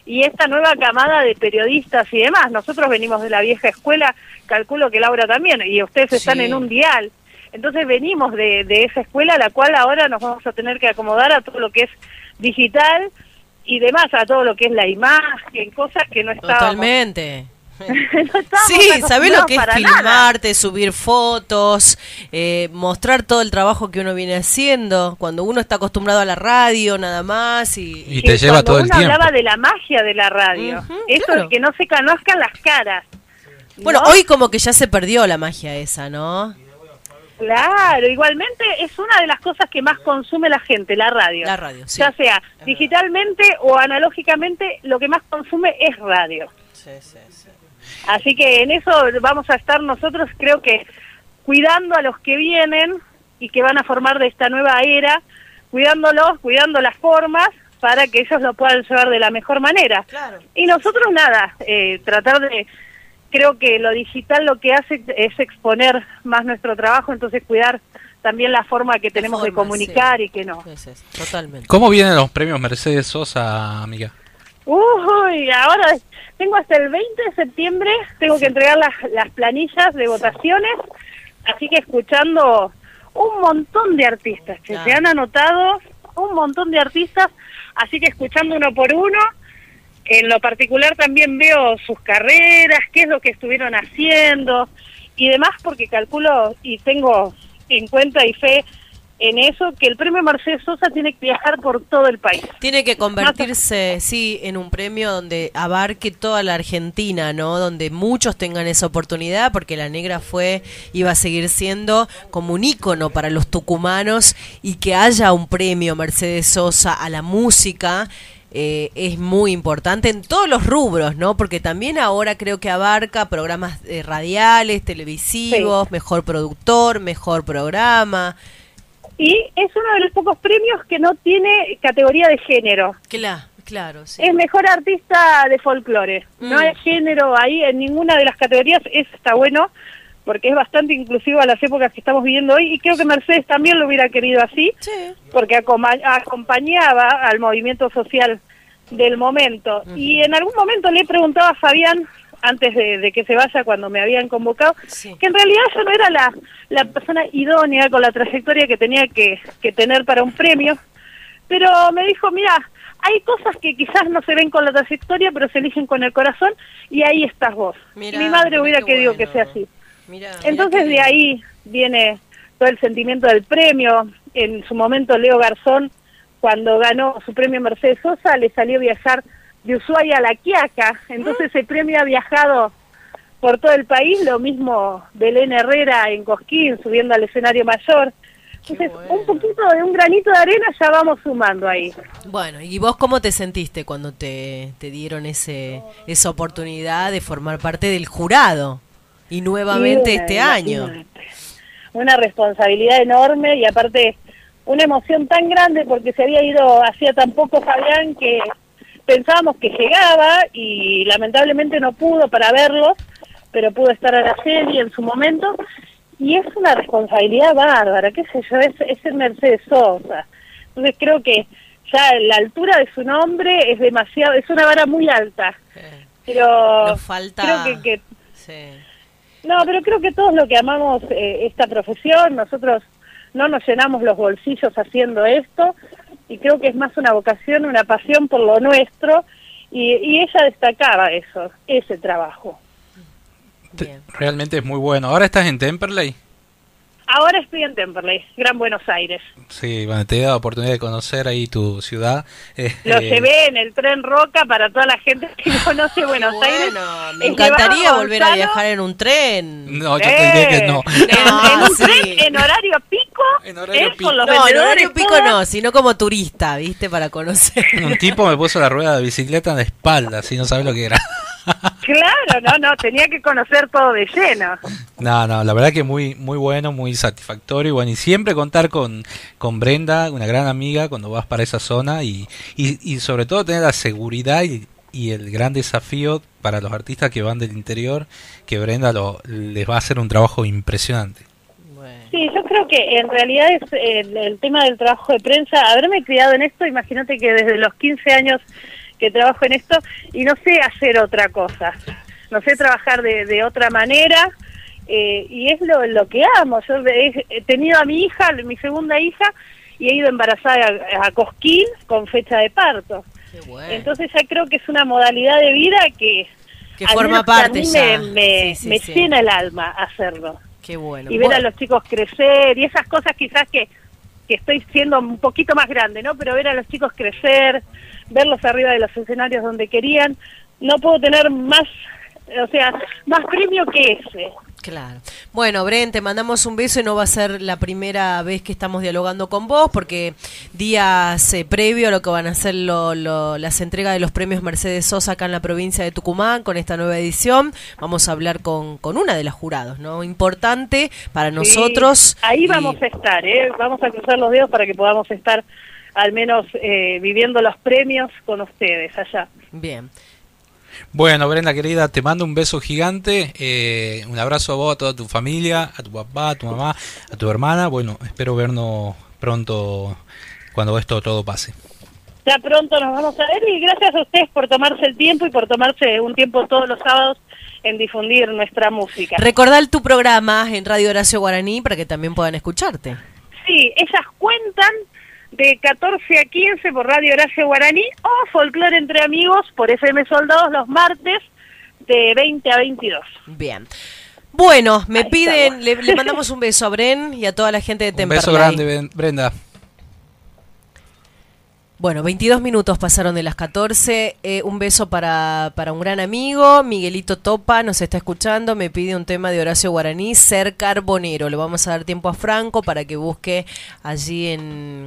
Y esta nueva camada de periodistas y demás, nosotros venimos de la vieja escuela, calculo que Laura también, y ustedes están Sí. en un dial. Entonces venimos de, de esa escuela a la cual ahora nos vamos a tener que acomodar a todo lo que es digital y demás, a todo lo que es la imagen, cosas que no estábamos. Totalmente. (laughs) no estábamos Sí, ¿sabés lo que es nada. filmarte, subir fotos, eh, mostrar todo el trabajo que uno viene haciendo? Cuando uno está acostumbrado a la radio nada más y... Y te lleva cuando todo el uno hablaba de la magia de la radio. Eso claro. de que no se conozcan las caras. Bueno, ¿no? hoy como que ya se perdió la magia esa, ¿no? Claro, igualmente es una de las cosas que más consume la gente, la radio. La radio, sí. Ya sea digitalmente o analógicamente, lo que más consume es radio. Así que en eso vamos a estar nosotros, creo que cuidando a los que vienen y que van a formar de esta nueva era, cuidándolos, cuidando las formas para que ellos lo puedan llevar de la mejor manera. Y nosotros nada, eh, tratar de, creo que lo digital lo que hace es exponer más nuestro trabajo, entonces cuidar también la forma que tenemos de comunicar y que no. Totalmente. ¿Cómo vienen los premios Mercedes Sosa, amiga? Uy, ahora tengo hasta el 20 de septiembre, tengo que entregar las, las planillas de votaciones, así que escuchando un montón de artistas que se han anotado, un montón de artistas, así que escuchando uno por uno, en lo particular también veo sus carreras, qué es lo que estuvieron haciendo y demás, porque calculo y tengo en cuenta y fe en eso, que el premio Mercedes Sosa tiene que viajar por todo el país. Tiene que convertirse, sí, en un premio donde abarque toda la Argentina, ¿no? Donde muchos tengan esa oportunidad, porque la negra fue, iba a seguir siendo como un ícono para los tucumanos y que haya un premio Mercedes Sosa a la música. Eh, es muy importante en todos los rubros, ¿no? Porque también ahora creo que abarca programas eh, radiales, televisivos, mejor productor, mejor programa. Y es uno de los pocos premios que no tiene categoría de género. Claro, claro, sí. Es mejor artista de folclore. No Mm. hay género ahí en ninguna de las categorías. Eso está bueno porque es bastante inclusivo a las épocas que estamos viviendo hoy y creo que Mercedes también lo hubiera querido así porque acoma- acompañaba al movimiento social del momento. Y en algún momento le he preguntado a Fabián antes de, de que se vaya cuando me habían convocado, que en realidad yo no era la, la persona idónea con la trayectoria que tenía que, que tener para un premio, pero me dijo, mira, hay cosas que quizás no se ven con la trayectoria, pero se eligen con el corazón y ahí estás vos. Mirá, Mi madre hubiera querido bueno. que sea así. Mirá, Entonces de ahí viene todo el sentimiento del premio. En su momento Leo Garzón, cuando ganó su premio Mercedes Sosa, le salió viajar de Ushuaia a La Quiaca. Entonces ese premio ha viajado por todo el país, lo mismo Belén Herrera en Cosquín, subiendo al escenario mayor. Entonces, un poquito de un granito de arena ya vamos sumando ahí. Bueno, ¿y vos cómo te sentiste cuando te, te dieron ese esa oportunidad de formar parte del jurado? Y nuevamente este año. Una responsabilidad enorme y aparte una emoción tan grande porque se había ido hacía tan poco Fabián que pensábamos que llegaba y lamentablemente no pudo para verlos, pero pudo estar a la serie en su momento y es una responsabilidad bárbara, qué sé yo, es, es el Mercedes Sosa. Entonces creo que ya la altura de su nombre es demasiado, es una vara muy alta. Pero Nos falta- creo que, que no, pero creo que todos lo que amamos eh, esta profesión, nosotros no nos llenamos los bolsillos haciendo esto y creo que es más una vocación, una pasión por lo nuestro y, y ella destacaba eso, ese trabajo. Realmente es muy bueno. Ahora estás en Temperley. Ahora estoy en Temperley, Gran Buenos Aires. Sí, bueno, te he dado la oportunidad de conocer ahí tu ciudad. Eh, Lo eh, llevé en el tren Roca para toda la gente que (laughs) conoce Buenos Aires. Me Eh, encantaría volver a viajar en un tren. No, yo te diría que no. en un (laughs) sí. tren en horario pico, es con los no, en horario pico no, sino como turista, ¿viste? Para conocer. Un tipo me puso la rueda de bicicleta en la espalda, si no sabes lo que era. Claro, no, no, tenía que conocer todo de lleno. No, no, la verdad que muy muy bueno, muy satisfactorio y bueno, y siempre contar con, con Brenda, una gran amiga cuando vas para esa zona y, y, y sobre todo tener la seguridad y, y el gran desafío para los artistas que van del interior, que Brenda lo, les va a hacer un trabajo impresionante. Sí, yo creo que en realidad es el, el tema del trabajo de prensa. Haberme criado en esto, imagínate que desde los 15 años que trabajo en esto y no sé hacer otra cosa. No sé trabajar de, de otra manera eh, y es lo, lo que amo. Yo he, he tenido a mi hija, mi segunda hija, y he ido embarazada a, a Cosquín con fecha de parto. Entonces ya creo que es una modalidad de vida que, Que forma parte a mí ya. me, me, Sí, sí, me sí. llena el alma hacerlo Qué bueno. y ver a los chicos crecer y esas cosas quizás que, que estoy siendo un poquito más grande, ¿no? Pero ver a los chicos crecer, verlos arriba de los escenarios donde querían, no puedo tener más, o sea, más premio que ese. Claro. Bueno, Bren, te mandamos un beso y no va a ser la primera vez que estamos dialogando con vos, porque días eh, previo a lo que van a ser lo- lo- las entregas de los premios Mercedes Sosa acá en la provincia de Tucumán con esta nueva edición, vamos a hablar con, con una de las jurados, ¿no? Importante para nosotros. Ahí y- vamos a estar, ¿eh? Vamos a cruzar los dedos para que podamos estar al menos eh, viviendo los premios con ustedes allá. Bien. Bueno, Brenda querida, te mando un beso gigante, eh, un abrazo a vos, a toda tu familia, a tu papá, a tu mamá, a tu hermana. Bueno, espero vernos pronto cuando esto todo pase. Ya pronto nos vamos a ver y gracias a ustedes por tomarse el tiempo y por tomarse un tiempo todos los sábados en difundir nuestra música. Recordar tu programa en Radio Horacio Guaraní para que también puedan escucharte. Sí, ellas cuentan de 14 a 15 por Radio Horacio Guaraní o Folclore entre Amigos por FM Soldados los martes de 20 a 22. Bien. Bueno, me piden, le, le (laughs) mandamos un beso a Bren y a toda la gente de Un Temperley. beso grande, Brenda. Bueno, 22 minutos pasaron de las 14. Eh, un beso para, para un gran amigo, Miguelito Topa, nos está escuchando. Me pide un tema de Horacio Guaraní, Ser Carbonero. Le vamos a dar tiempo a Franco para que busque allí en,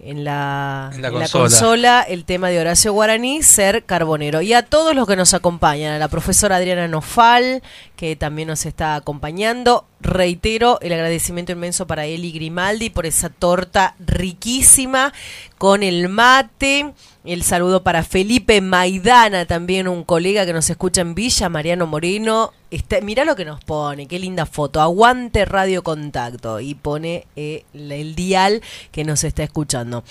en, la, En la en la consola. consola el tema de Horacio Guaraní, Ser Carbonero. Y a todos los que nos acompañan, a la profesora Adriana Nofal, que también nos está acompañando. Reitero el agradecimiento inmenso para Eli Grimaldi por esa torta riquísima con el mate. El saludo para Felipe Maidana, también un colega que nos escucha en Villa, Mariano Moreno. Está, mirá lo que nos pone, qué linda foto. Aguante Radio Contacto. Y pone eh, el dial que nos está escuchando.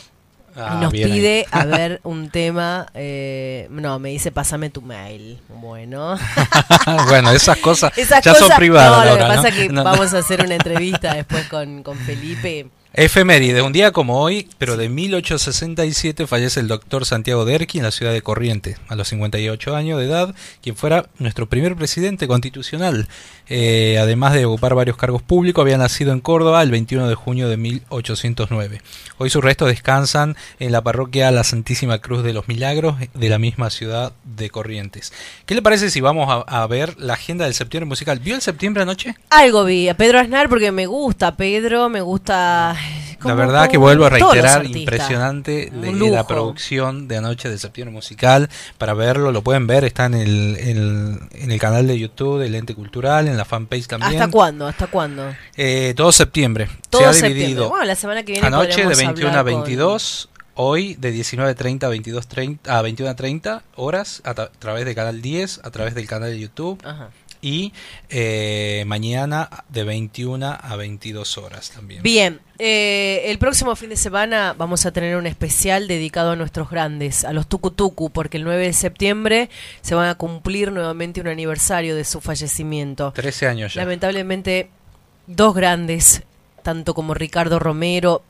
Ah, y nos bien ahí. pide, (laughs) a ver, un tema. eh, no, me dice, pásame tu mail. Bueno. (laughs) bueno, esas cosas Esas ya son privadas. No, lo que pasa ¿no? es que no. vamos a hacer una entrevista después con, con Felipe. Efeméride, un día como hoy, pero de 1867 fallece el doctor Santiago Derqui en la ciudad de Corrientes, a los 58 años de edad, quien fuera nuestro primer presidente constitucional. Eh, además de ocupar varios cargos públicos, había nacido en Córdoba el 21 de junio de 1809. Hoy sus restos descansan en la parroquia La Santísima Cruz de los Milagros de la misma ciudad de Corrientes. ¿Qué le parece si vamos a, a ver la agenda del septiembre musical? ¿Vio el septiembre anoche? Algo vi a Pedro Aznar porque me gusta Pedro, me gusta La verdad que vuelvo a reiterar, impresionante de, la producción de anoche de septiembre musical. Para verlo, lo pueden ver, está en el, en, en el canal de YouTube del Ente Cultural, en la fanpage también. ¿Hasta cuándo? ¿Hasta cuándo? Eh, todo septiembre. Todo Se ha septiembre. dividido. Bueno, la semana que viene Anoche de podremos 21 a hablar con- 22. Hoy de 19.30 a 22.30 a 21 a 30 horas a, tra- través del canal 10, a través del canal de YouTube. Ajá. Y eh, mañana de 21 a 22 horas también. Bien, eh, el próximo fin de semana vamos a tener un especial dedicado a nuestros grandes, a los tucutucu, porque el 9 de septiembre se van a cumplir nuevamente un aniversario de su fallecimiento. 13 años ya. Lamentablemente, dos grandes, tanto como Ricardo Romero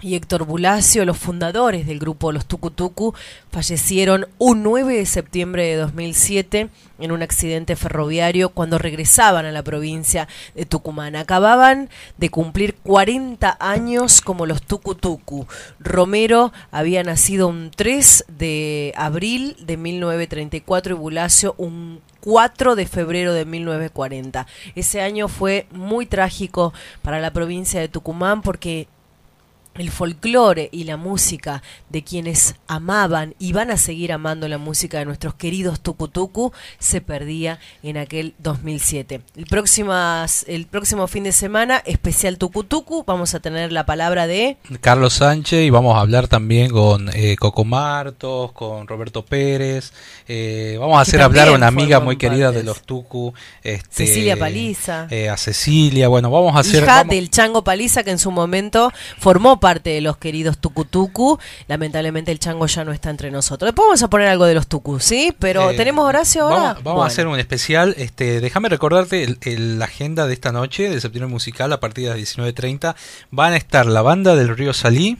y Héctor Bulacio, los fundadores del grupo Los Tucutucu, fallecieron un 9 de septiembre de 2007 en un accidente ferroviario cuando regresaban a la provincia de Tucumán. Acababan de cumplir 40 años como los Tucutucu. Romero había nacido un 3 de abril de 1934 y Bulacio un 4 de febrero de 1940. Ese año fue muy trágico para la provincia de Tucumán porque el folclore y la música de quienes amaban y van a seguir amando la música de nuestros queridos tucutucu se perdía en aquel 2007. El próximo, el próximo fin de semana, especial tucutucu, vamos a tener la palabra de... Carlos Sánchez y vamos a hablar también con eh, Coco Martos, con Roberto Pérez. eh, vamos a hacer hablar a una amiga muy querida de los Tucu. Este, Cecilia Paliza. eh, a Cecilia. Bueno, vamos a hacer. hija vamos- del Chango Paliza que en su momento formó parte de los queridos tucutucu. Lamentablemente el Chango ya no está entre nosotros. Después vamos a poner algo de los tucu, ¿sí? Pero Eh, tenemos Horacio ahora. Vamos, vamos Bueno. a hacer un especial. Este, déjame recordarte la agenda de esta noche, de septiembre musical, a partir de las 19.30. Van a estar la banda del Río Salí,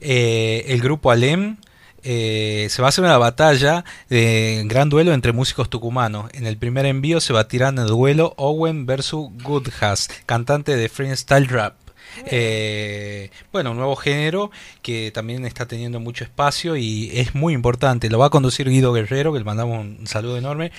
eh, el grupo Alem. eh, se va a hacer una batalla de gran duelo entre músicos tucumanos. En el primer envío se batirán el duelo Owen versus Goodhas, cantante de freestyle rap. Eh, bueno, un nuevo género que también está teniendo mucho espacio y es muy importante. Lo va a conducir Guido Guerrero, que le mandamos un saludo enorme.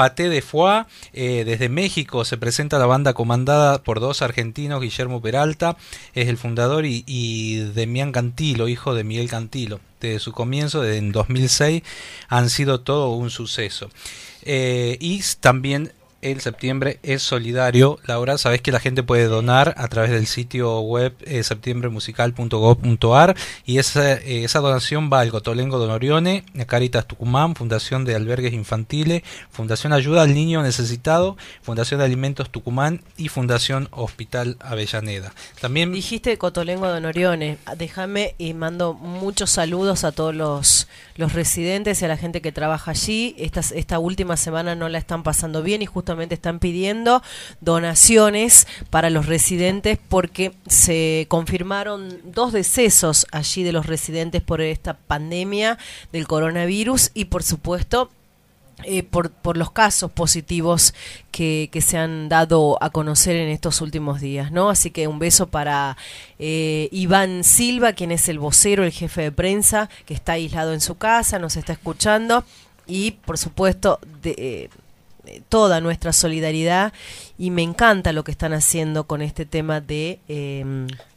Paté de Foix, eh, desde México se presenta la banda comandada por dos argentinos, Guillermo Peralta, es el fundador, y, y Demián Cantilo, hijo de Miguel Cantilo. Desde su comienzo, desde en 2006, han sido todo un suceso. Eh, y también el septiembre es solidario. Laura, sabes que la gente puede donar a través del sitio web eh, septiembremusical.gov.ar y esa, eh, esa donación va al Gotolengo Donorione, a Caritas Tucumán, Fundación de Albergues Infantiles, Fundación Ayuda al Niño Necesitado, Fundación de Alimentos Tucumán y Fundación Hospital Avellaneda. También Dijiste Cotolengo de Norione. Déjame y mando muchos saludos a todos los, los residentes y a la gente que trabaja allí. Esta, esta última semana no la están pasando bien y justamente están pidiendo donaciones para los residentes porque se confirmaron dos decesos allí de los residentes por esta pandemia del coronavirus y por supuesto eh, por, los casos positivos que, se han dado a conocer en estos últimos días, ¿no? Así que un beso para eh, Iván Silva, quien es el vocero, el jefe de prensa, que está aislado en su casa, nos está escuchando y, por supuesto, de, eh, eh, toda nuestra solidaridad y me encanta lo que están haciendo con este tema de...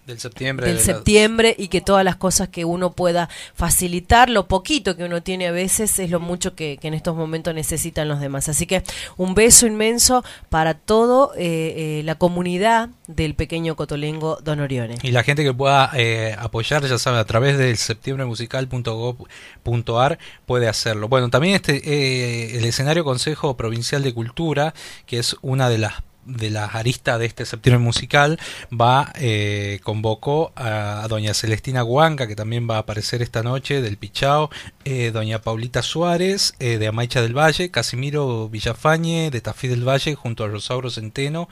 del septiembre. del de la- septiembre y que todas las cosas que uno pueda facilitar, lo poquito que uno tiene a veces es lo mucho que, que en estos momentos necesitan los demás. Así que un beso inmenso para todo eh, eh, la comunidad del pequeño Cotolengo Don Orione. Y la gente que pueda eh, apoyar, ya sabe, a través del septiembremusical.gov.ar puede hacerlo. Bueno, también este eh, el escenario Consejo Provincial de Cultura, que es una de las de las aristas de este septiembre musical va eh, convocó a, doña Celestina Huanca que también va a aparecer esta noche del Pichao eh, doña Paulita Suárez eh, de Amaicha del Valle Casimiro Villafañe de Tafí del Valle junto a Rosauro Centeno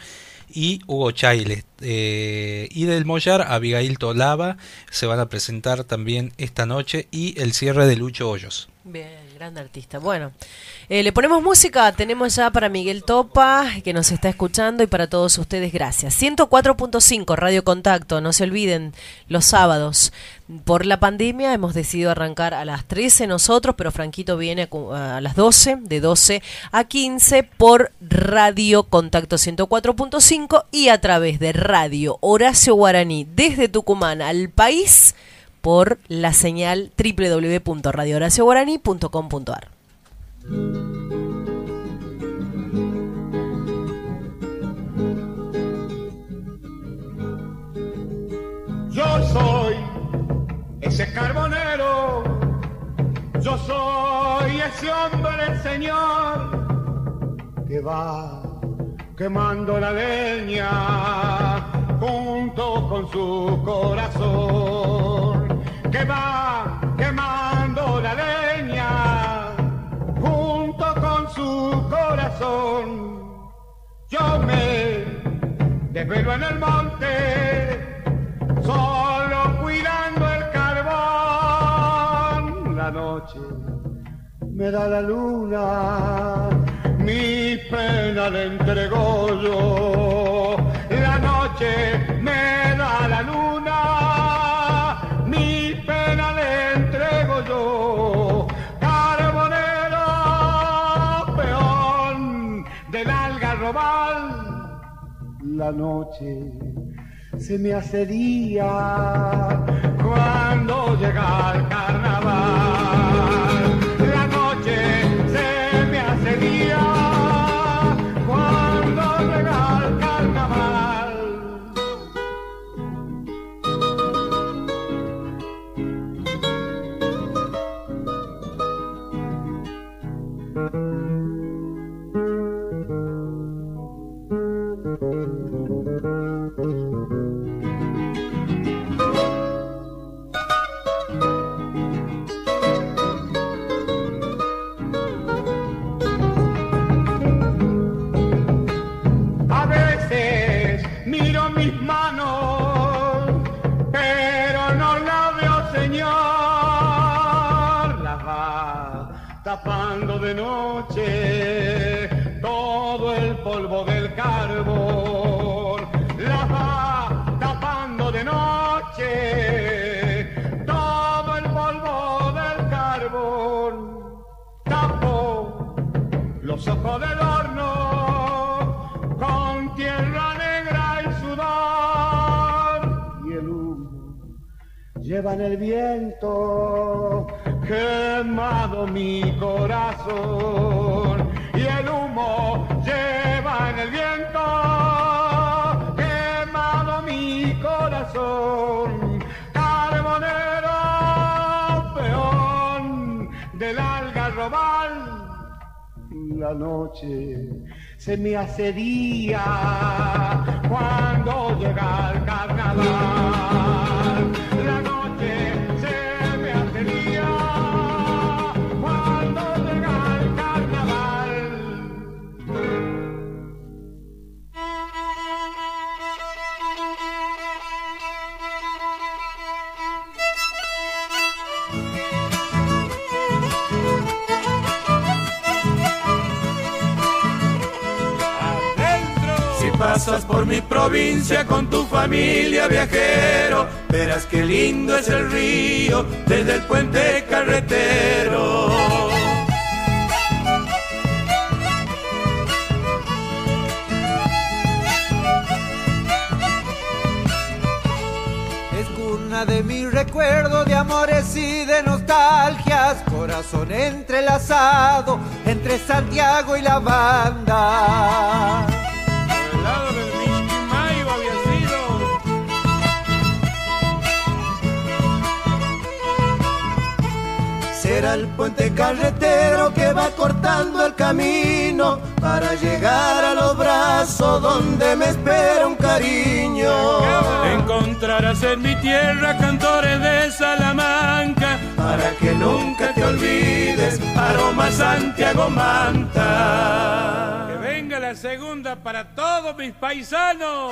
y Hugo Chailes. Eh, y del Mollar, Abigail Tolava se van a presentar también esta noche y el cierre de Lucho Hoyos. Bien, gran artista. Bueno, eh, le ponemos música, tenemos ya para Miguel Topa, que nos está escuchando, y para todos ustedes, gracias. 104.5 Radio Contacto, no se olviden, los sábados. Por la pandemia hemos decidido arrancar a las 13 nosotros, pero Franquito viene a las 12, de 12 a 15 por Radio Contacto 104.5 y a través de Radio Horacio Guaraní desde Tucumán al país por la señal www.radiohoracioguaraní.com.ar. Yo soy ese carbonero, yo soy ese hombre, Señor, que va quemando la leña junto con su corazón, que va quemando la leña junto con su corazón. Yo me desvelo en el monte, solo cuidando el carbón. La noche me da la luna, mi pena le entrego yo. La noche me da la luna, la noche se me hace cuando llega el carnaval. Ojos del horno con tierra negra y sudor. Y el humo lleva en el viento quemado mi corazón noche se me hace cuando llega el carnaval. Pasas por mi provincia con tu familia viajero, verás qué lindo es el río desde el puente carretero. Es cuna de mi recuerdo de amores y de nostalgias, corazón entrelazado entre Santiago y la banda. Será el puente carretero que va cortando el camino para llegar a los brazos donde me espera un cariño. Encontrarás en mi tierra cantores de Salamanca Para que nunca te olvides, aroma Santiago Manta. Que venga la segunda para todos mis paisanos.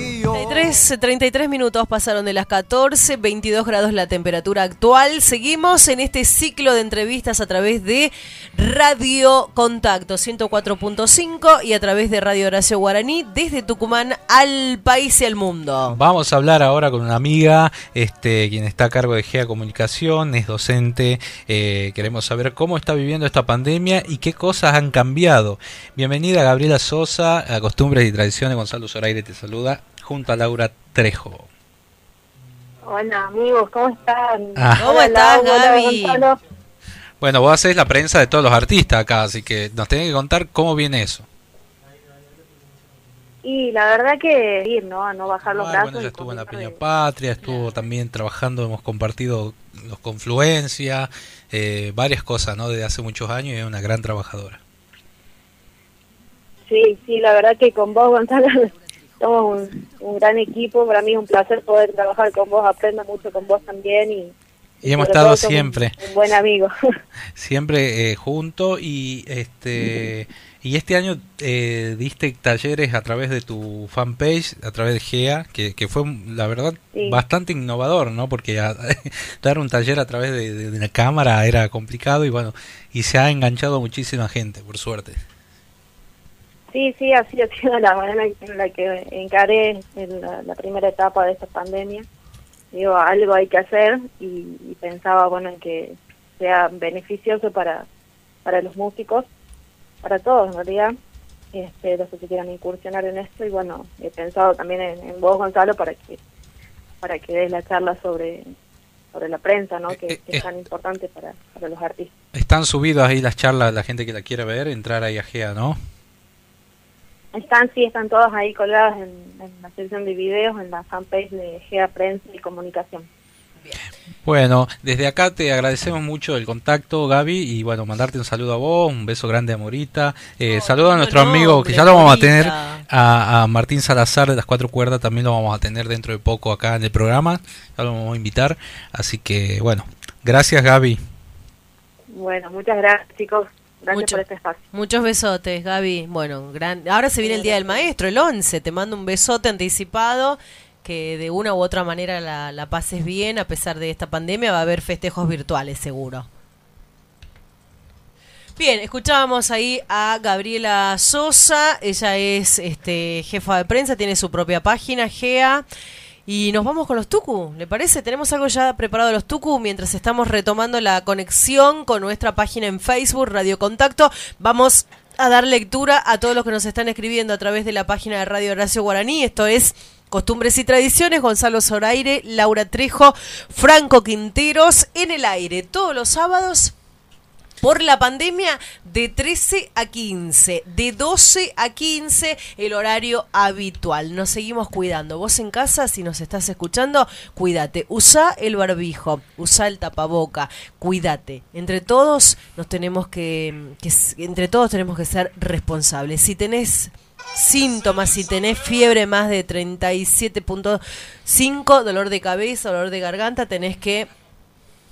33, 33 minutos pasaron de las 14, 22 grados la temperatura actual. Seguimos en este ciclo de entrevistas a través de Radio Contacto 104.5 y a través de Radio Horacio Guaraní desde Tucumán al país y al mundo. Vamos a hablar ahora con una amiga, este, quien está a cargo de GEA Comunicación, es docente. eh, queremos saber cómo está viviendo esta pandemia y qué cosas han cambiado. Bienvenida Gabriela Sosa, a Costumbres y Tradiciones. Gonzalo Zoraire te saluda junto a Laura Trejo. Hola amigos, ¿cómo están? Ah. ¿Cómo Hola, estás, Gaby? Bueno, vos haces la prensa de todos los artistas acá, así que nos tenés que contar cómo viene eso. Y la verdad que ir, ¿no? A no bajar los Ah, brazos. bueno, ya estuvo en la Peña de- Patria, estuvo también trabajando, hemos compartido los Confluencia, eh, varias cosas, ¿no? Desde hace muchos años y es una gran trabajadora. Sí, sí, la verdad que con vos, Gonzalo, (laughs) somos un, un gran equipo. Para mí es un placer poder trabajar con vos, aprendo mucho con vos también y, Y hemos estado un- siempre, Un, buen amigo. (laughs) siempre eh, juntos y este y este año eh, diste talleres a través de tu fanpage, a través de GEA, que, que fue la verdad Sí. bastante innovador, ¿no? Porque a- (laughs) dar un taller a través de, de- de la cámara era complicado y bueno, y se ha enganchado muchísima gente, por suerte. Sí, sí, así ha sido la manera en la que encaré en la, la primera etapa de esta pandemia. Digo, algo hay que hacer y, y pensaba, bueno, en que sea beneficioso para, para los músicos, para todos en realidad, este, los que se quieran incursionar en esto. Y bueno, he pensado también en, en vos, Gonzalo, para que para que des la charla sobre sobre la prensa, ¿no? Que, que es tan importante para, para los artistas. Están subidas ahí las charlas, la gente que la quiera ver, entrar ahí a GEA, ¿no? Están, sí, están todas ahí colgadas en, en la sección de videos, en la fanpage de GEA Prensa y Comunicación. Bueno, desde acá te agradecemos mucho el contacto, Gaby, y bueno, mandarte un saludo a vos, un beso grande a Morita. Eh, saludo a nuestro amigo, que ya lo vamos a tener, a, a Martín Salazar de las Cuatro Cuerdas, también lo vamos a tener dentro de poco acá en el programa, ya lo vamos a invitar. Así que bueno, gracias Gaby. Bueno, muchas gracias, chicos. Gracias Mucho. por este espacio. Muchos besotes, Gaby. Bueno, gran... ahora se viene el Día del Maestro, el 11. Te mando un besote anticipado. Que de una u otra manera la, la pases bien. A pesar de esta pandemia, va a haber festejos virtuales, seguro. Bien, escuchábamos ahí a Gabriela Sosa. Ella es este, jefa de prensa, tiene su propia página, GEA. Y nos vamos con los Tucu, ¿le parece? Tenemos algo ya preparado los Tucu mientras estamos retomando la conexión con nuestra página en Facebook, Radio Contacto. Vamos a dar lectura a todos los que nos están escribiendo a través de la página de Radio Horacio Guaraní. Esto es Costumbres y Tradiciones, Gonzalo Zoraire, Laura Trejo, Franco Quinteros en el aire todos los sábados por la pandemia de 13 a 15, de 12 a 15 el horario habitual. Nos seguimos cuidando. Vos en casa, si nos estás escuchando, cuídate. Usa el barbijo, usa el tapaboca, cuídate. Entre todos nos tenemos que, que entre todos tenemos que ser responsables. Si tenés síntomas, si tenés fiebre más de 37.5, dolor de cabeza, dolor de garganta, tenés que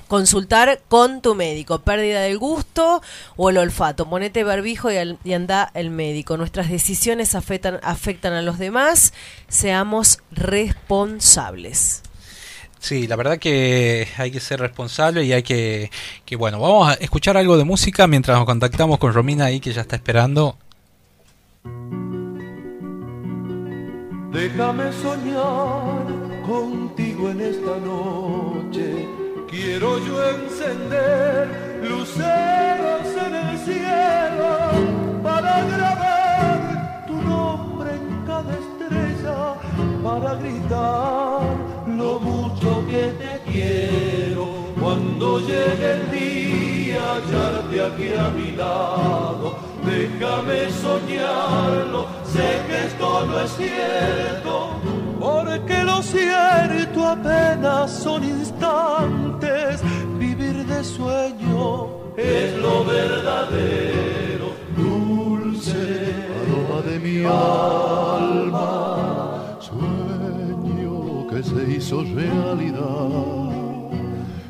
consultar con tu médico. Pérdida del gusto o el olfato. Ponete barbijo y, al- y anda el médico. Nuestras decisiones afectan, afectan a los demás. Seamos responsables. Sí, la verdad que hay que ser responsable y hay que, que, bueno, vamos a escuchar algo de música mientras nos contactamos con Romina ahí que ya está esperando. Déjame soñar contigo en esta noche. Quiero yo encender luceros en el cielo para grabar tu nombre en cada estrella, para gritar lo mucho que te quiero. Cuando llegue el día, hallarte aquí a mi lado, déjame soñarlo, sé que esto no es cierto. Porque lo cierto apenas son instantes, vivir de sueño es lo verdadero, dulce aroma de mi alma, sueño que se hizo realidad.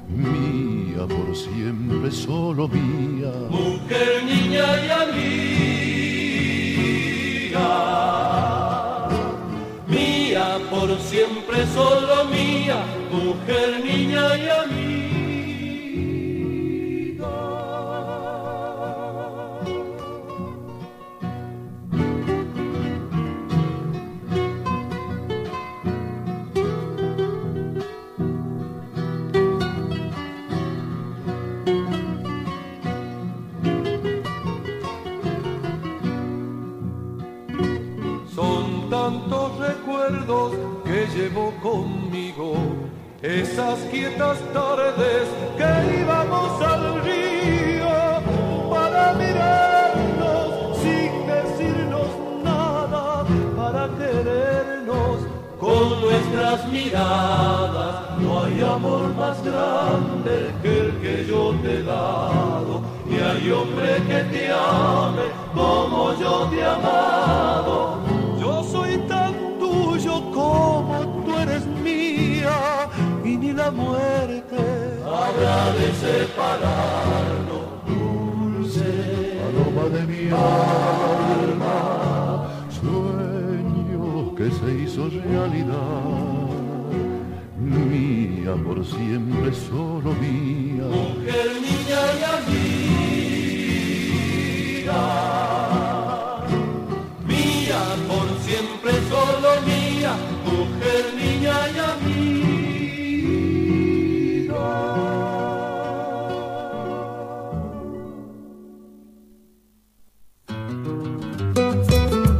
Mía por siempre, solo mía. Mujer, niña y amiga. Solo mía. Mujer, niña y amiga. Llevo conmigo, esas quietas tardes que íbamos al río para mirarnos sin decirnos nada, para querernos con nuestras miradas. No hay amor más grande que el que yo te he dado, y hay hombre que te ame como yo te he amado. Muerte habrá de separarnos, dulce aroma de mi alma, sueño que se hizo realidad. Mía por siempre, solo mía. Mujer, niña y amiga. Mía por siempre,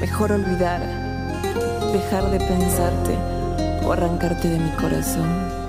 mejor olvidar, dejar de pensarte, o arrancarte de mi corazón.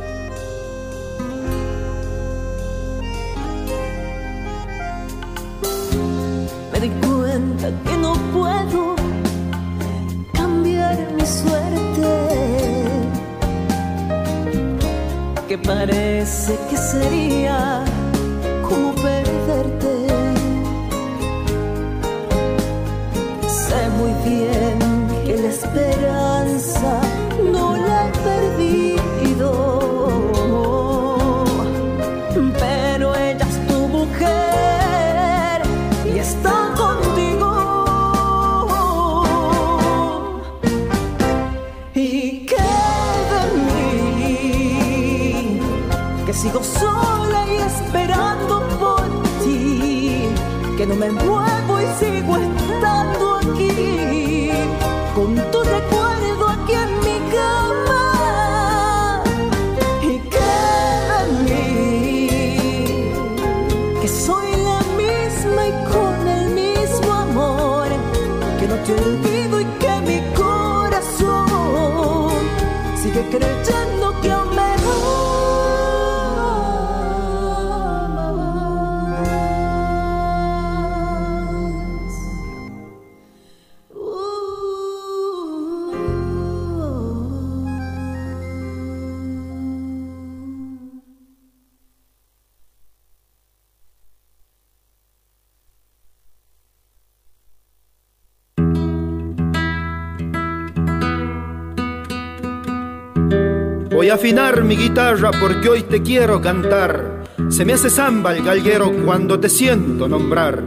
Porque hoy te quiero cantar. Se me hace samba el galguero cuando te siento nombrar.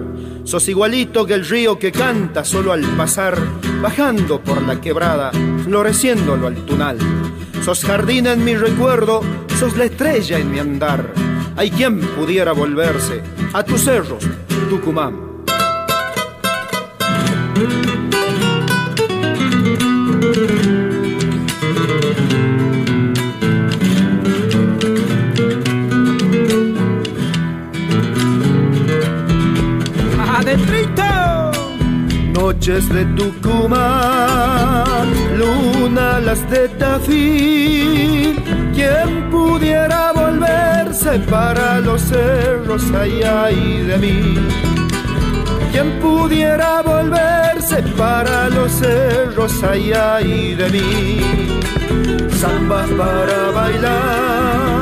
Sos igualito que el río que canta solo al pasar, bajando por la quebrada, floreciéndolo al tunal. Sos jardín en mi recuerdo, sos la estrella en mi andar. Hay quien pudiera volverse a tus cerros, Tucumán. Noches de Tucumán, luna las de Tafí. Quien pudiera volverse para los cerros allá y de mí. Quien pudiera volverse para los cerros allá y de mí. Zambas para bailar,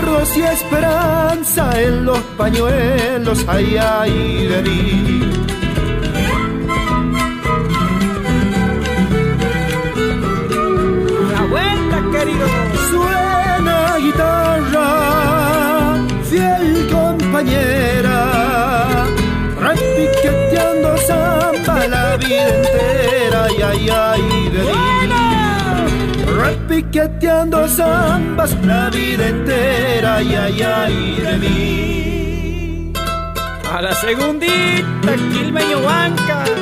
Recuerdos y esperanza en los pañuelos allá y de mí. ¡Una vuelta, querido! Suena guitarra, fiel compañera, repiqueteando samba la vida entera, ay, ay, ay, Repiqueteando zambas la vida entera, ay, ay, ay, de mí. A la segundita.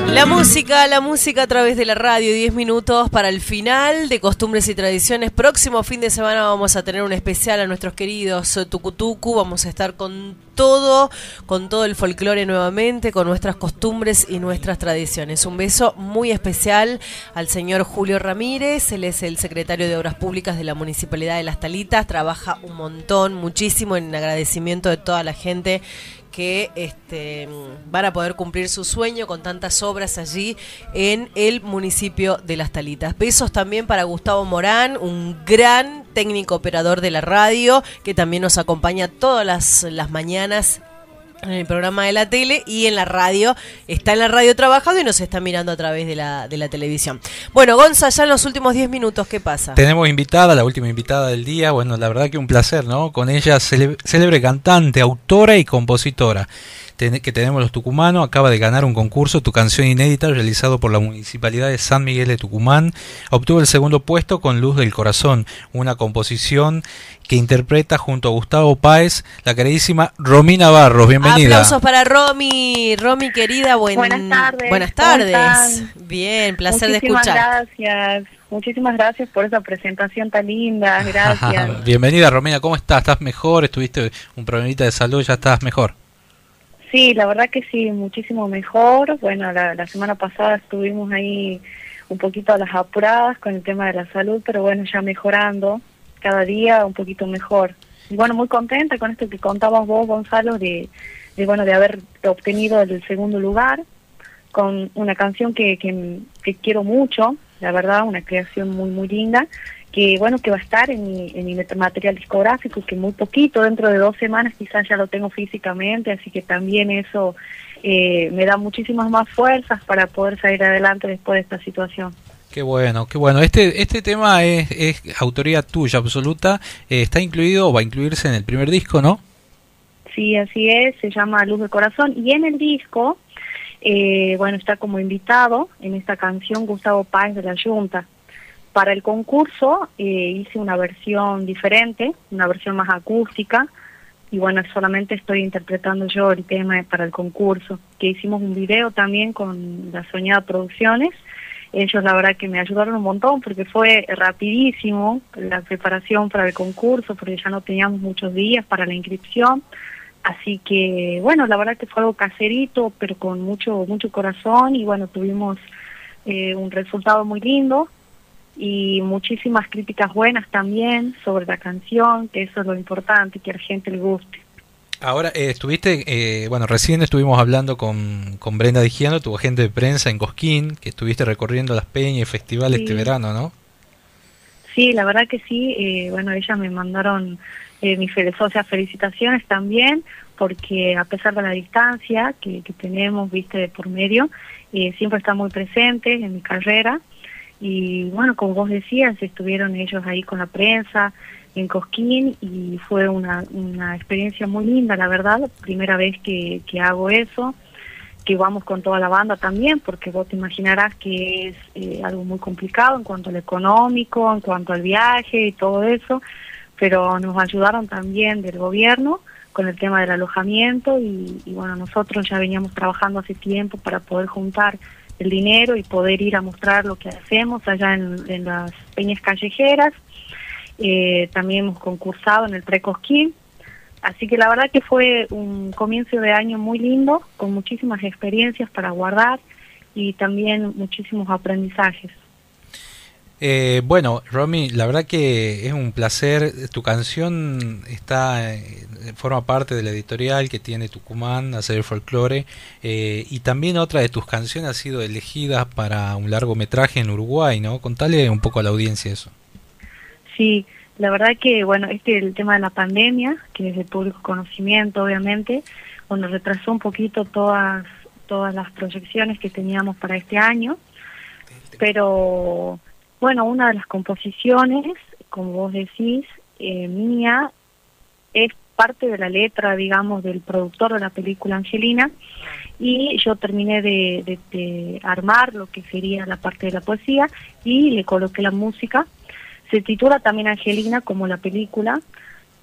La música, la música a través de la radio, 10 minutos para el final de Costumbres y Tradiciones. Próximo fin de semana vamos a tener un especial a nuestros queridos Tucutucu. Vamos a estar con todo, con todo el folclore nuevamente, con nuestras costumbres y nuestras tradiciones. Un beso muy especial al señor Julio Ramírez, él es el secretario de Obras Públicas de la Municipalidad de Las Talitas, trabaja un montón, muchísimo en agradecimiento de toda la gente que este, van a poder cumplir su sueño con tantas obras allí en el municipio de Las Talitas. Besos también para Gustavo Morán, un gran técnico operador de la radio que también nos acompaña todas las, las mañanas en el programa de la tele y en la radio. Está en la radio trabajando y nos está mirando a través de la, de la televisión. Bueno, Gonza, ya en los últimos 10 minutos, ¿qué pasa? Tenemos invitada, la última invitada del día. Bueno, la verdad que un placer, ¿no? Con ella, célebre cantante, autora y compositora que tenemos los tucumanos. Acaba de ganar un concurso, Tu canción inédita, realizado por la Municipalidad de San Miguel de Tucumán. Obtuvo el segundo puesto con Luz del Corazón, una composición que interpreta junto a Gustavo Páez, la queridísima Romina Barros. Bienvenida. Aplausos para Romy. Romy, querida, buen- Buenas tardes. Buenas ¿cómo tardes. Bien, placer de Muchísimas escuchar. gracias. Muchísimas gracias por esa presentación tan linda. (laughs) Gracias. Bienvenida Romina, ¿cómo estás? ¿Estás mejor? ¿Estuviste un problemita de salud? ¿Ya estás mejor? Sí, la verdad que sí, muchísimo mejor. Bueno, la, la semana pasada estuvimos ahí un poquito a las apuradas con el tema de la salud, pero bueno, ya mejorando, cada día un poquito mejor. Y bueno, muy contenta con esto que contabas vos, Gonzalo, de, de bueno, de haber obtenido el segundo lugar con una canción que, que, que quiero mucho, la verdad, una creación muy, muy linda que bueno que va a estar en mi, en mi material discográfico que muy poquito dentro de dos semanas quizás ya lo tengo físicamente así que también eso eh, me da muchísimas más fuerzas para poder salir adelante después de esta situación Qué bueno, qué bueno. Este este tema es, es autoría tuya absoluta. Eh, está incluido o va a incluirse en el primer disco, ¿no? Sí, así es. Se llama Luz del Corazón. Y en el disco, eh, bueno, está como invitado en esta canción Gustavo Páez de la Junta. Para el concurso eh, hice una versión diferente, una versión más acústica, y bueno, solamente estoy interpretando yo el tema para el concurso, que hicimos un video también con la Soñada Producciones. Ellos la verdad que me ayudaron un montón porque fue rapidísimo la preparación para el concurso, porque ya no teníamos muchos días para la inscripción. Así que bueno, la verdad que fue algo caserito, pero con mucho mucho corazón y bueno, tuvimos eh, un resultado muy lindo y muchísimas críticas buenas también sobre la canción, que eso es lo importante, que a la gente le guste. Ahora, eh, estuviste, eh, bueno, recién estuvimos hablando con, con Brenda Digiano, tu agente de prensa en Cosquín, que estuviste recorriendo las peñas y festivales este verano, ¿no? Sí, la verdad que sí, eh, bueno, ellas me mandaron eh, mis o sea, felicitaciones también, porque a pesar de la distancia que, que tenemos, viste, de por medio, eh, siempre está muy presente en mi carrera y bueno, como vos decías, estuvieron ellos ahí con la prensa en Cosquín y fue una, una experiencia muy linda, la verdad, primera vez que, que hago eso, que vamos con toda la banda también, porque vos te imaginarás que es eh, algo muy complicado en cuanto al económico, en cuanto al viaje y todo eso, pero nos ayudaron también del gobierno con el tema del alojamiento y, y bueno, nosotros ya veníamos trabajando hace tiempo para poder juntar el dinero y poder ir a mostrar lo que hacemos allá en, las peñas callejeras. Eh, también hemos concursado en el Precosquín. Así que la verdad que fue un comienzo de año muy lindo, con muchísimas experiencias para guardar y también muchísimos aprendizajes. Eh, bueno, Romy, la verdad que es un placer. Tu canción está eh, forma parte de la editorial que tiene Tucumán, Hacer Folklore, eh, y también otra de tus canciones ha sido elegida para un largometraje en Uruguay, ¿no? Contale un poco a la audiencia eso. Sí, la verdad que, bueno, este el tema de la pandemia, que es de público conocimiento, obviamente, bueno, retrasó un poquito todas, todas las proyecciones que teníamos para este año, pero bueno, una de las composiciones, como vos decís, eh, mía, es parte de la letra, digamos, del productor de la película Angelina, y yo terminé de, de, armar lo que sería la parte de la poesía y le coloqué la música. Se titula también Angelina como la película,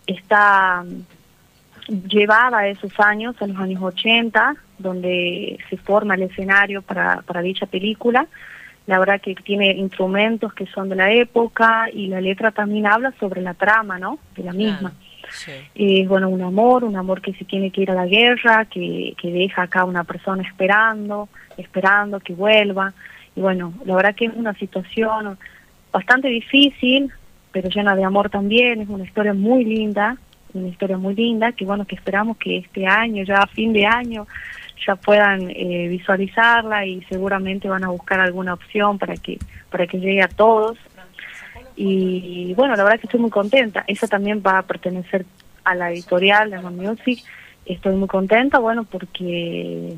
está mm, llevada a esos años, a los años 80, donde se forma el escenario para, para dicha película la verdad que tiene instrumentos que son de la época y la letra también habla sobre la trama, ¿no? De la misma. Es bueno, un amor, un amor que se tiene que ir a la guerra, que, que deja acá una persona esperando, esperando que vuelva. Y bueno, la verdad que es una situación bastante difícil, pero llena de amor también, es una historia muy linda, una historia muy linda, que bueno, que esperamos que este año, ya a fin de año, ya puedan eh, visualizarla y seguramente van a buscar alguna opción para que para que llegue a todos. Y bueno la verdad que estoy muy contenta. Eso también va a pertenecer a la editorial de Music. Estoy muy contenta bueno porque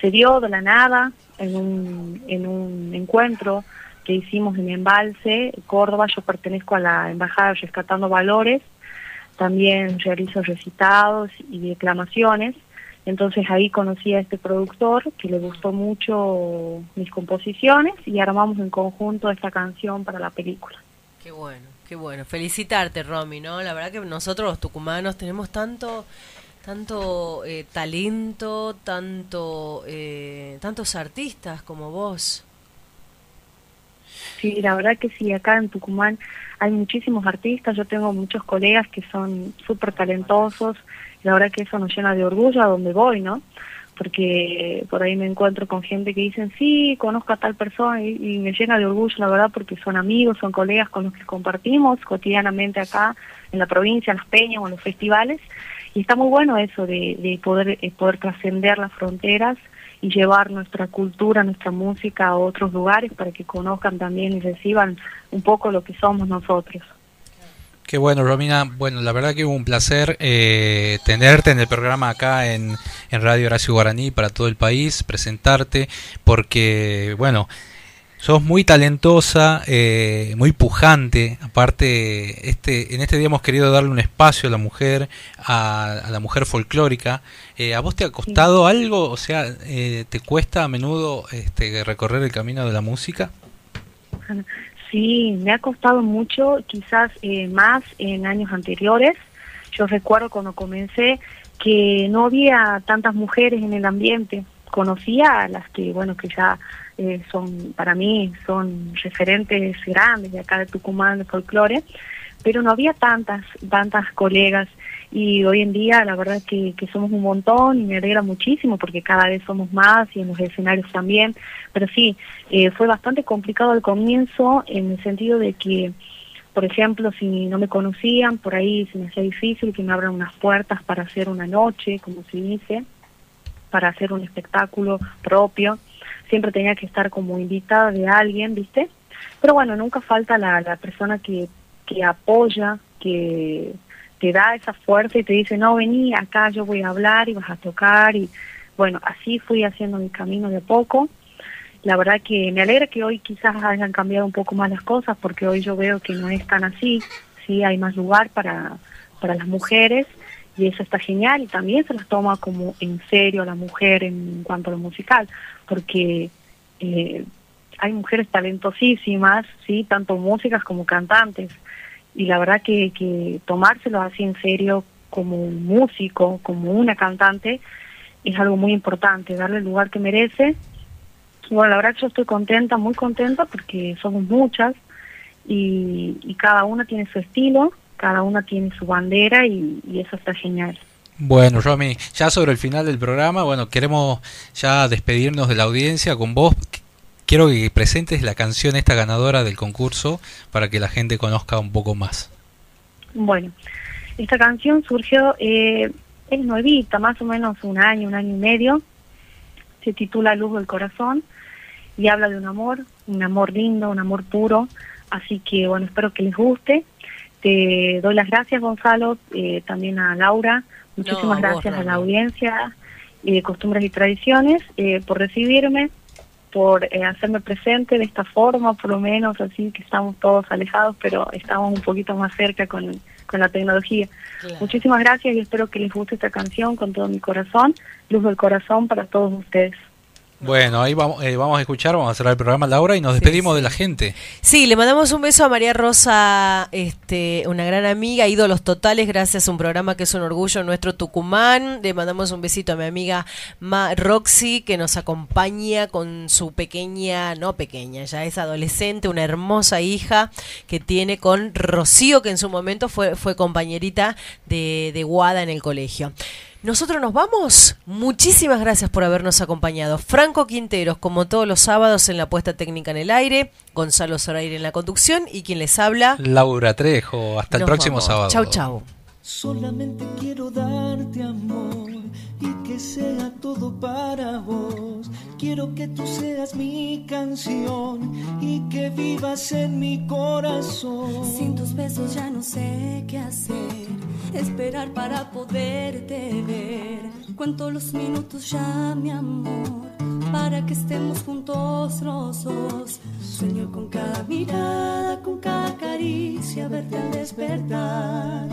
se dio de la nada en un en un encuentro que hicimos en Embalse Córdoba. Yo pertenezco a la embajada Rescatando Valores. También realizo recitados y declamaciones entonces ahí conocí a este productor que le gustó mucho mis composiciones y armamos en conjunto esta canción para la película. Qué bueno, qué bueno. Felicitarte, Romy, ¿no? La verdad que nosotros los tucumanos tenemos tanto tanto eh, talento, tanto eh, tantos artistas como vos. Sí, la verdad que sí, acá en Tucumán hay muchísimos artistas, yo tengo muchos colegas que son súper talentosos, La verdad que eso nos llena de orgullo a donde voy, ¿no? Porque por ahí me encuentro con gente que dicen, sí, conozco a tal persona y, me llena de orgullo, la verdad, porque son amigos, son colegas con los que compartimos cotidianamente acá en la provincia, en las peñas o en los festivales. Y está muy bueno eso de, de poder, eh, poder trascender las fronteras y llevar nuestra cultura, nuestra música a otros lugares para que conozcan también y reciban un poco lo que somos nosotros. Qué bueno, Romina. Bueno, la verdad que hubo un placer eh, tenerte en el programa acá en, en Radio Horacio Guaraní para todo el país, presentarte, porque, bueno, sos muy talentosa, eh, muy pujante. Aparte, este, en este día hemos querido darle un espacio a la mujer, a, a la mujer folclórica. Eh, ¿A vos te ha costado algo? O sea, eh, ¿te cuesta a menudo este, recorrer el camino de la música? Sí, me ha costado mucho, quizás eh, más en años anteriores. Yo recuerdo cuando comencé que no había tantas mujeres en el ambiente. Conocía a las que, bueno, que ya eh, son, para mí, son referentes grandes de acá de Tucumán, de folclore, pero no había tantas, tantas colegas y hoy en día la verdad que, que somos un montón y me alegra muchísimo porque cada vez somos más y en los escenarios también, pero sí, eh, fue bastante complicado al comienzo en el sentido de que, por ejemplo, si no me conocían, por ahí se me hacía difícil que me abran unas puertas para hacer una noche, como se dice, para hacer un espectáculo propio, siempre tenía que estar como invitada de alguien, ¿viste? Pero bueno, nunca falta la, la persona que, que apoya, que te da esa fuerza y te dice, no, vení, acá yo voy a hablar y vas a tocar. Y bueno, así fui haciendo mi camino de a poco. La verdad que me alegra que hoy quizás hayan cambiado un poco más las cosas porque hoy yo veo que no es tan así, sí, hay más lugar para, para las mujeres y eso está genial y también se las toma como en serio la mujer en cuanto a lo musical porque eh, hay mujeres talentosísimas, sí, tanto músicas como cantantes y la verdad que, que tomárselo así en serio como un músico, como una cantante, es algo muy importante, darle el lugar que merece. Bueno, la verdad que yo estoy contenta, muy contenta, porque somos muchas y, y cada una tiene su estilo, cada una tiene su bandera y, y eso está genial. Bueno, Romy, ya sobre el final del programa, bueno, queremos ya despedirnos de la audiencia con vos quiero que presentes la canción esta ganadora del concurso para que la gente conozca un poco más. Bueno, esta canción surgió, eh, es nuevita, más o menos un año, un año y medio. Se titula Luz del Corazón y habla de un amor, un amor lindo, un amor puro. Así que, bueno, espero que les guste. Te doy las gracias, Gonzalo, eh, también a Laura. Muchísimas No, a vos, gracias a la audiencia y de Costumbres y Tradiciones eh, por recibirme, por eh, hacerme presente de esta forma, por lo menos, así que estamos todos alejados, pero estamos un poquito más cerca con, con la tecnología. Muchísimas gracias y espero que les guste esta canción con todo mi corazón. Luz del corazón para todos ustedes. Bueno, ahí vamos, eh, vamos a escuchar, vamos a cerrar el programa, Laura, y nos despedimos de la gente. Sí, le mandamos un beso a María Rosa, este, una gran amiga, ídolos totales, gracias a un programa que es un orgullo nuestro Tucumán. Le mandamos un besito a mi amiga Ma Roxy, que nos acompaña con su pequeña, no pequeña, ya es adolescente, una hermosa hija que tiene con Rocío, que en su momento fue, fue compañerita de, de Guada en el colegio. Nosotros nos vamos. Muchísimas gracias por habernos acompañado. Franco Quinteros, como todos los sábados en la puesta técnica en el aire, Gonzalo Zoraire en la conducción y quien les habla. Laura Trejo, hasta el próximo vamos. sábado. Chau, chau. Solamente quiero darte amor sea todo para vos. Quiero que tú seas mi canción y que vivas en mi corazón. Sin tus besos ya no sé qué hacer. Esperar para poderte ver. Cuento los minutos ya, mi amor, para que estemos juntos los dos. Sueño con cada mirada, con cada caricia, verte al despertar.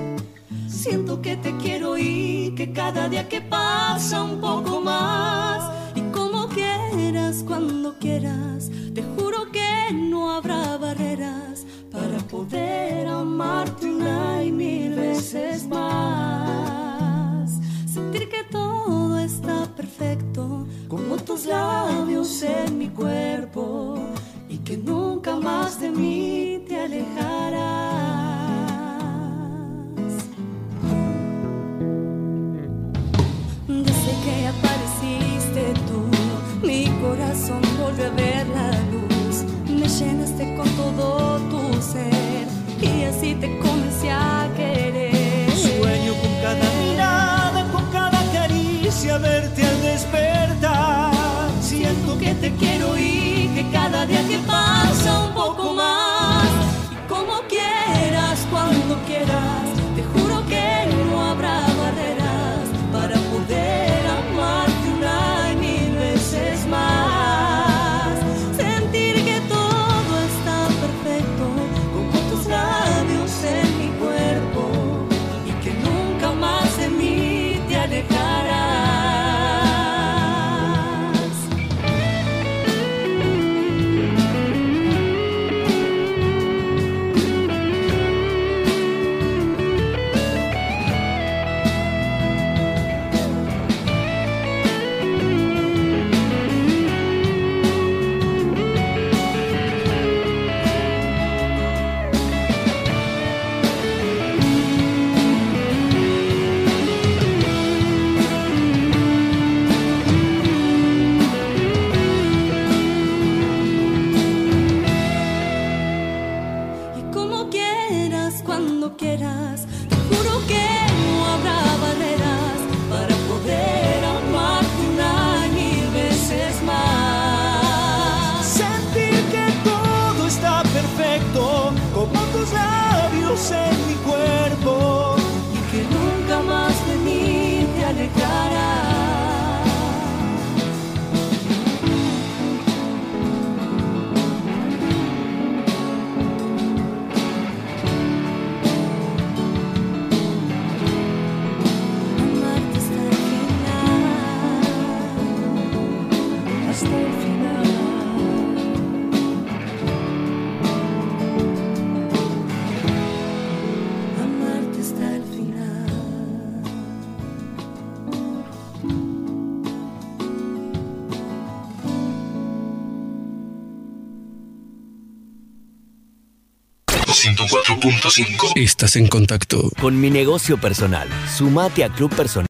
Siento que te quiero y que cada día que pasa un poco más. Y como quieras, cuando quieras, te juro que no habrá barreras para poder amarte una y mil veces más. Sentir que todo está perfecto, como tus labios en mi cuerpo, y que nunca más de mí te alejarás. despertar. Siento que te quiero y que cada día que pasa un poco más. Estás en contacto con mi negocio personal. Sumate a Club Personal.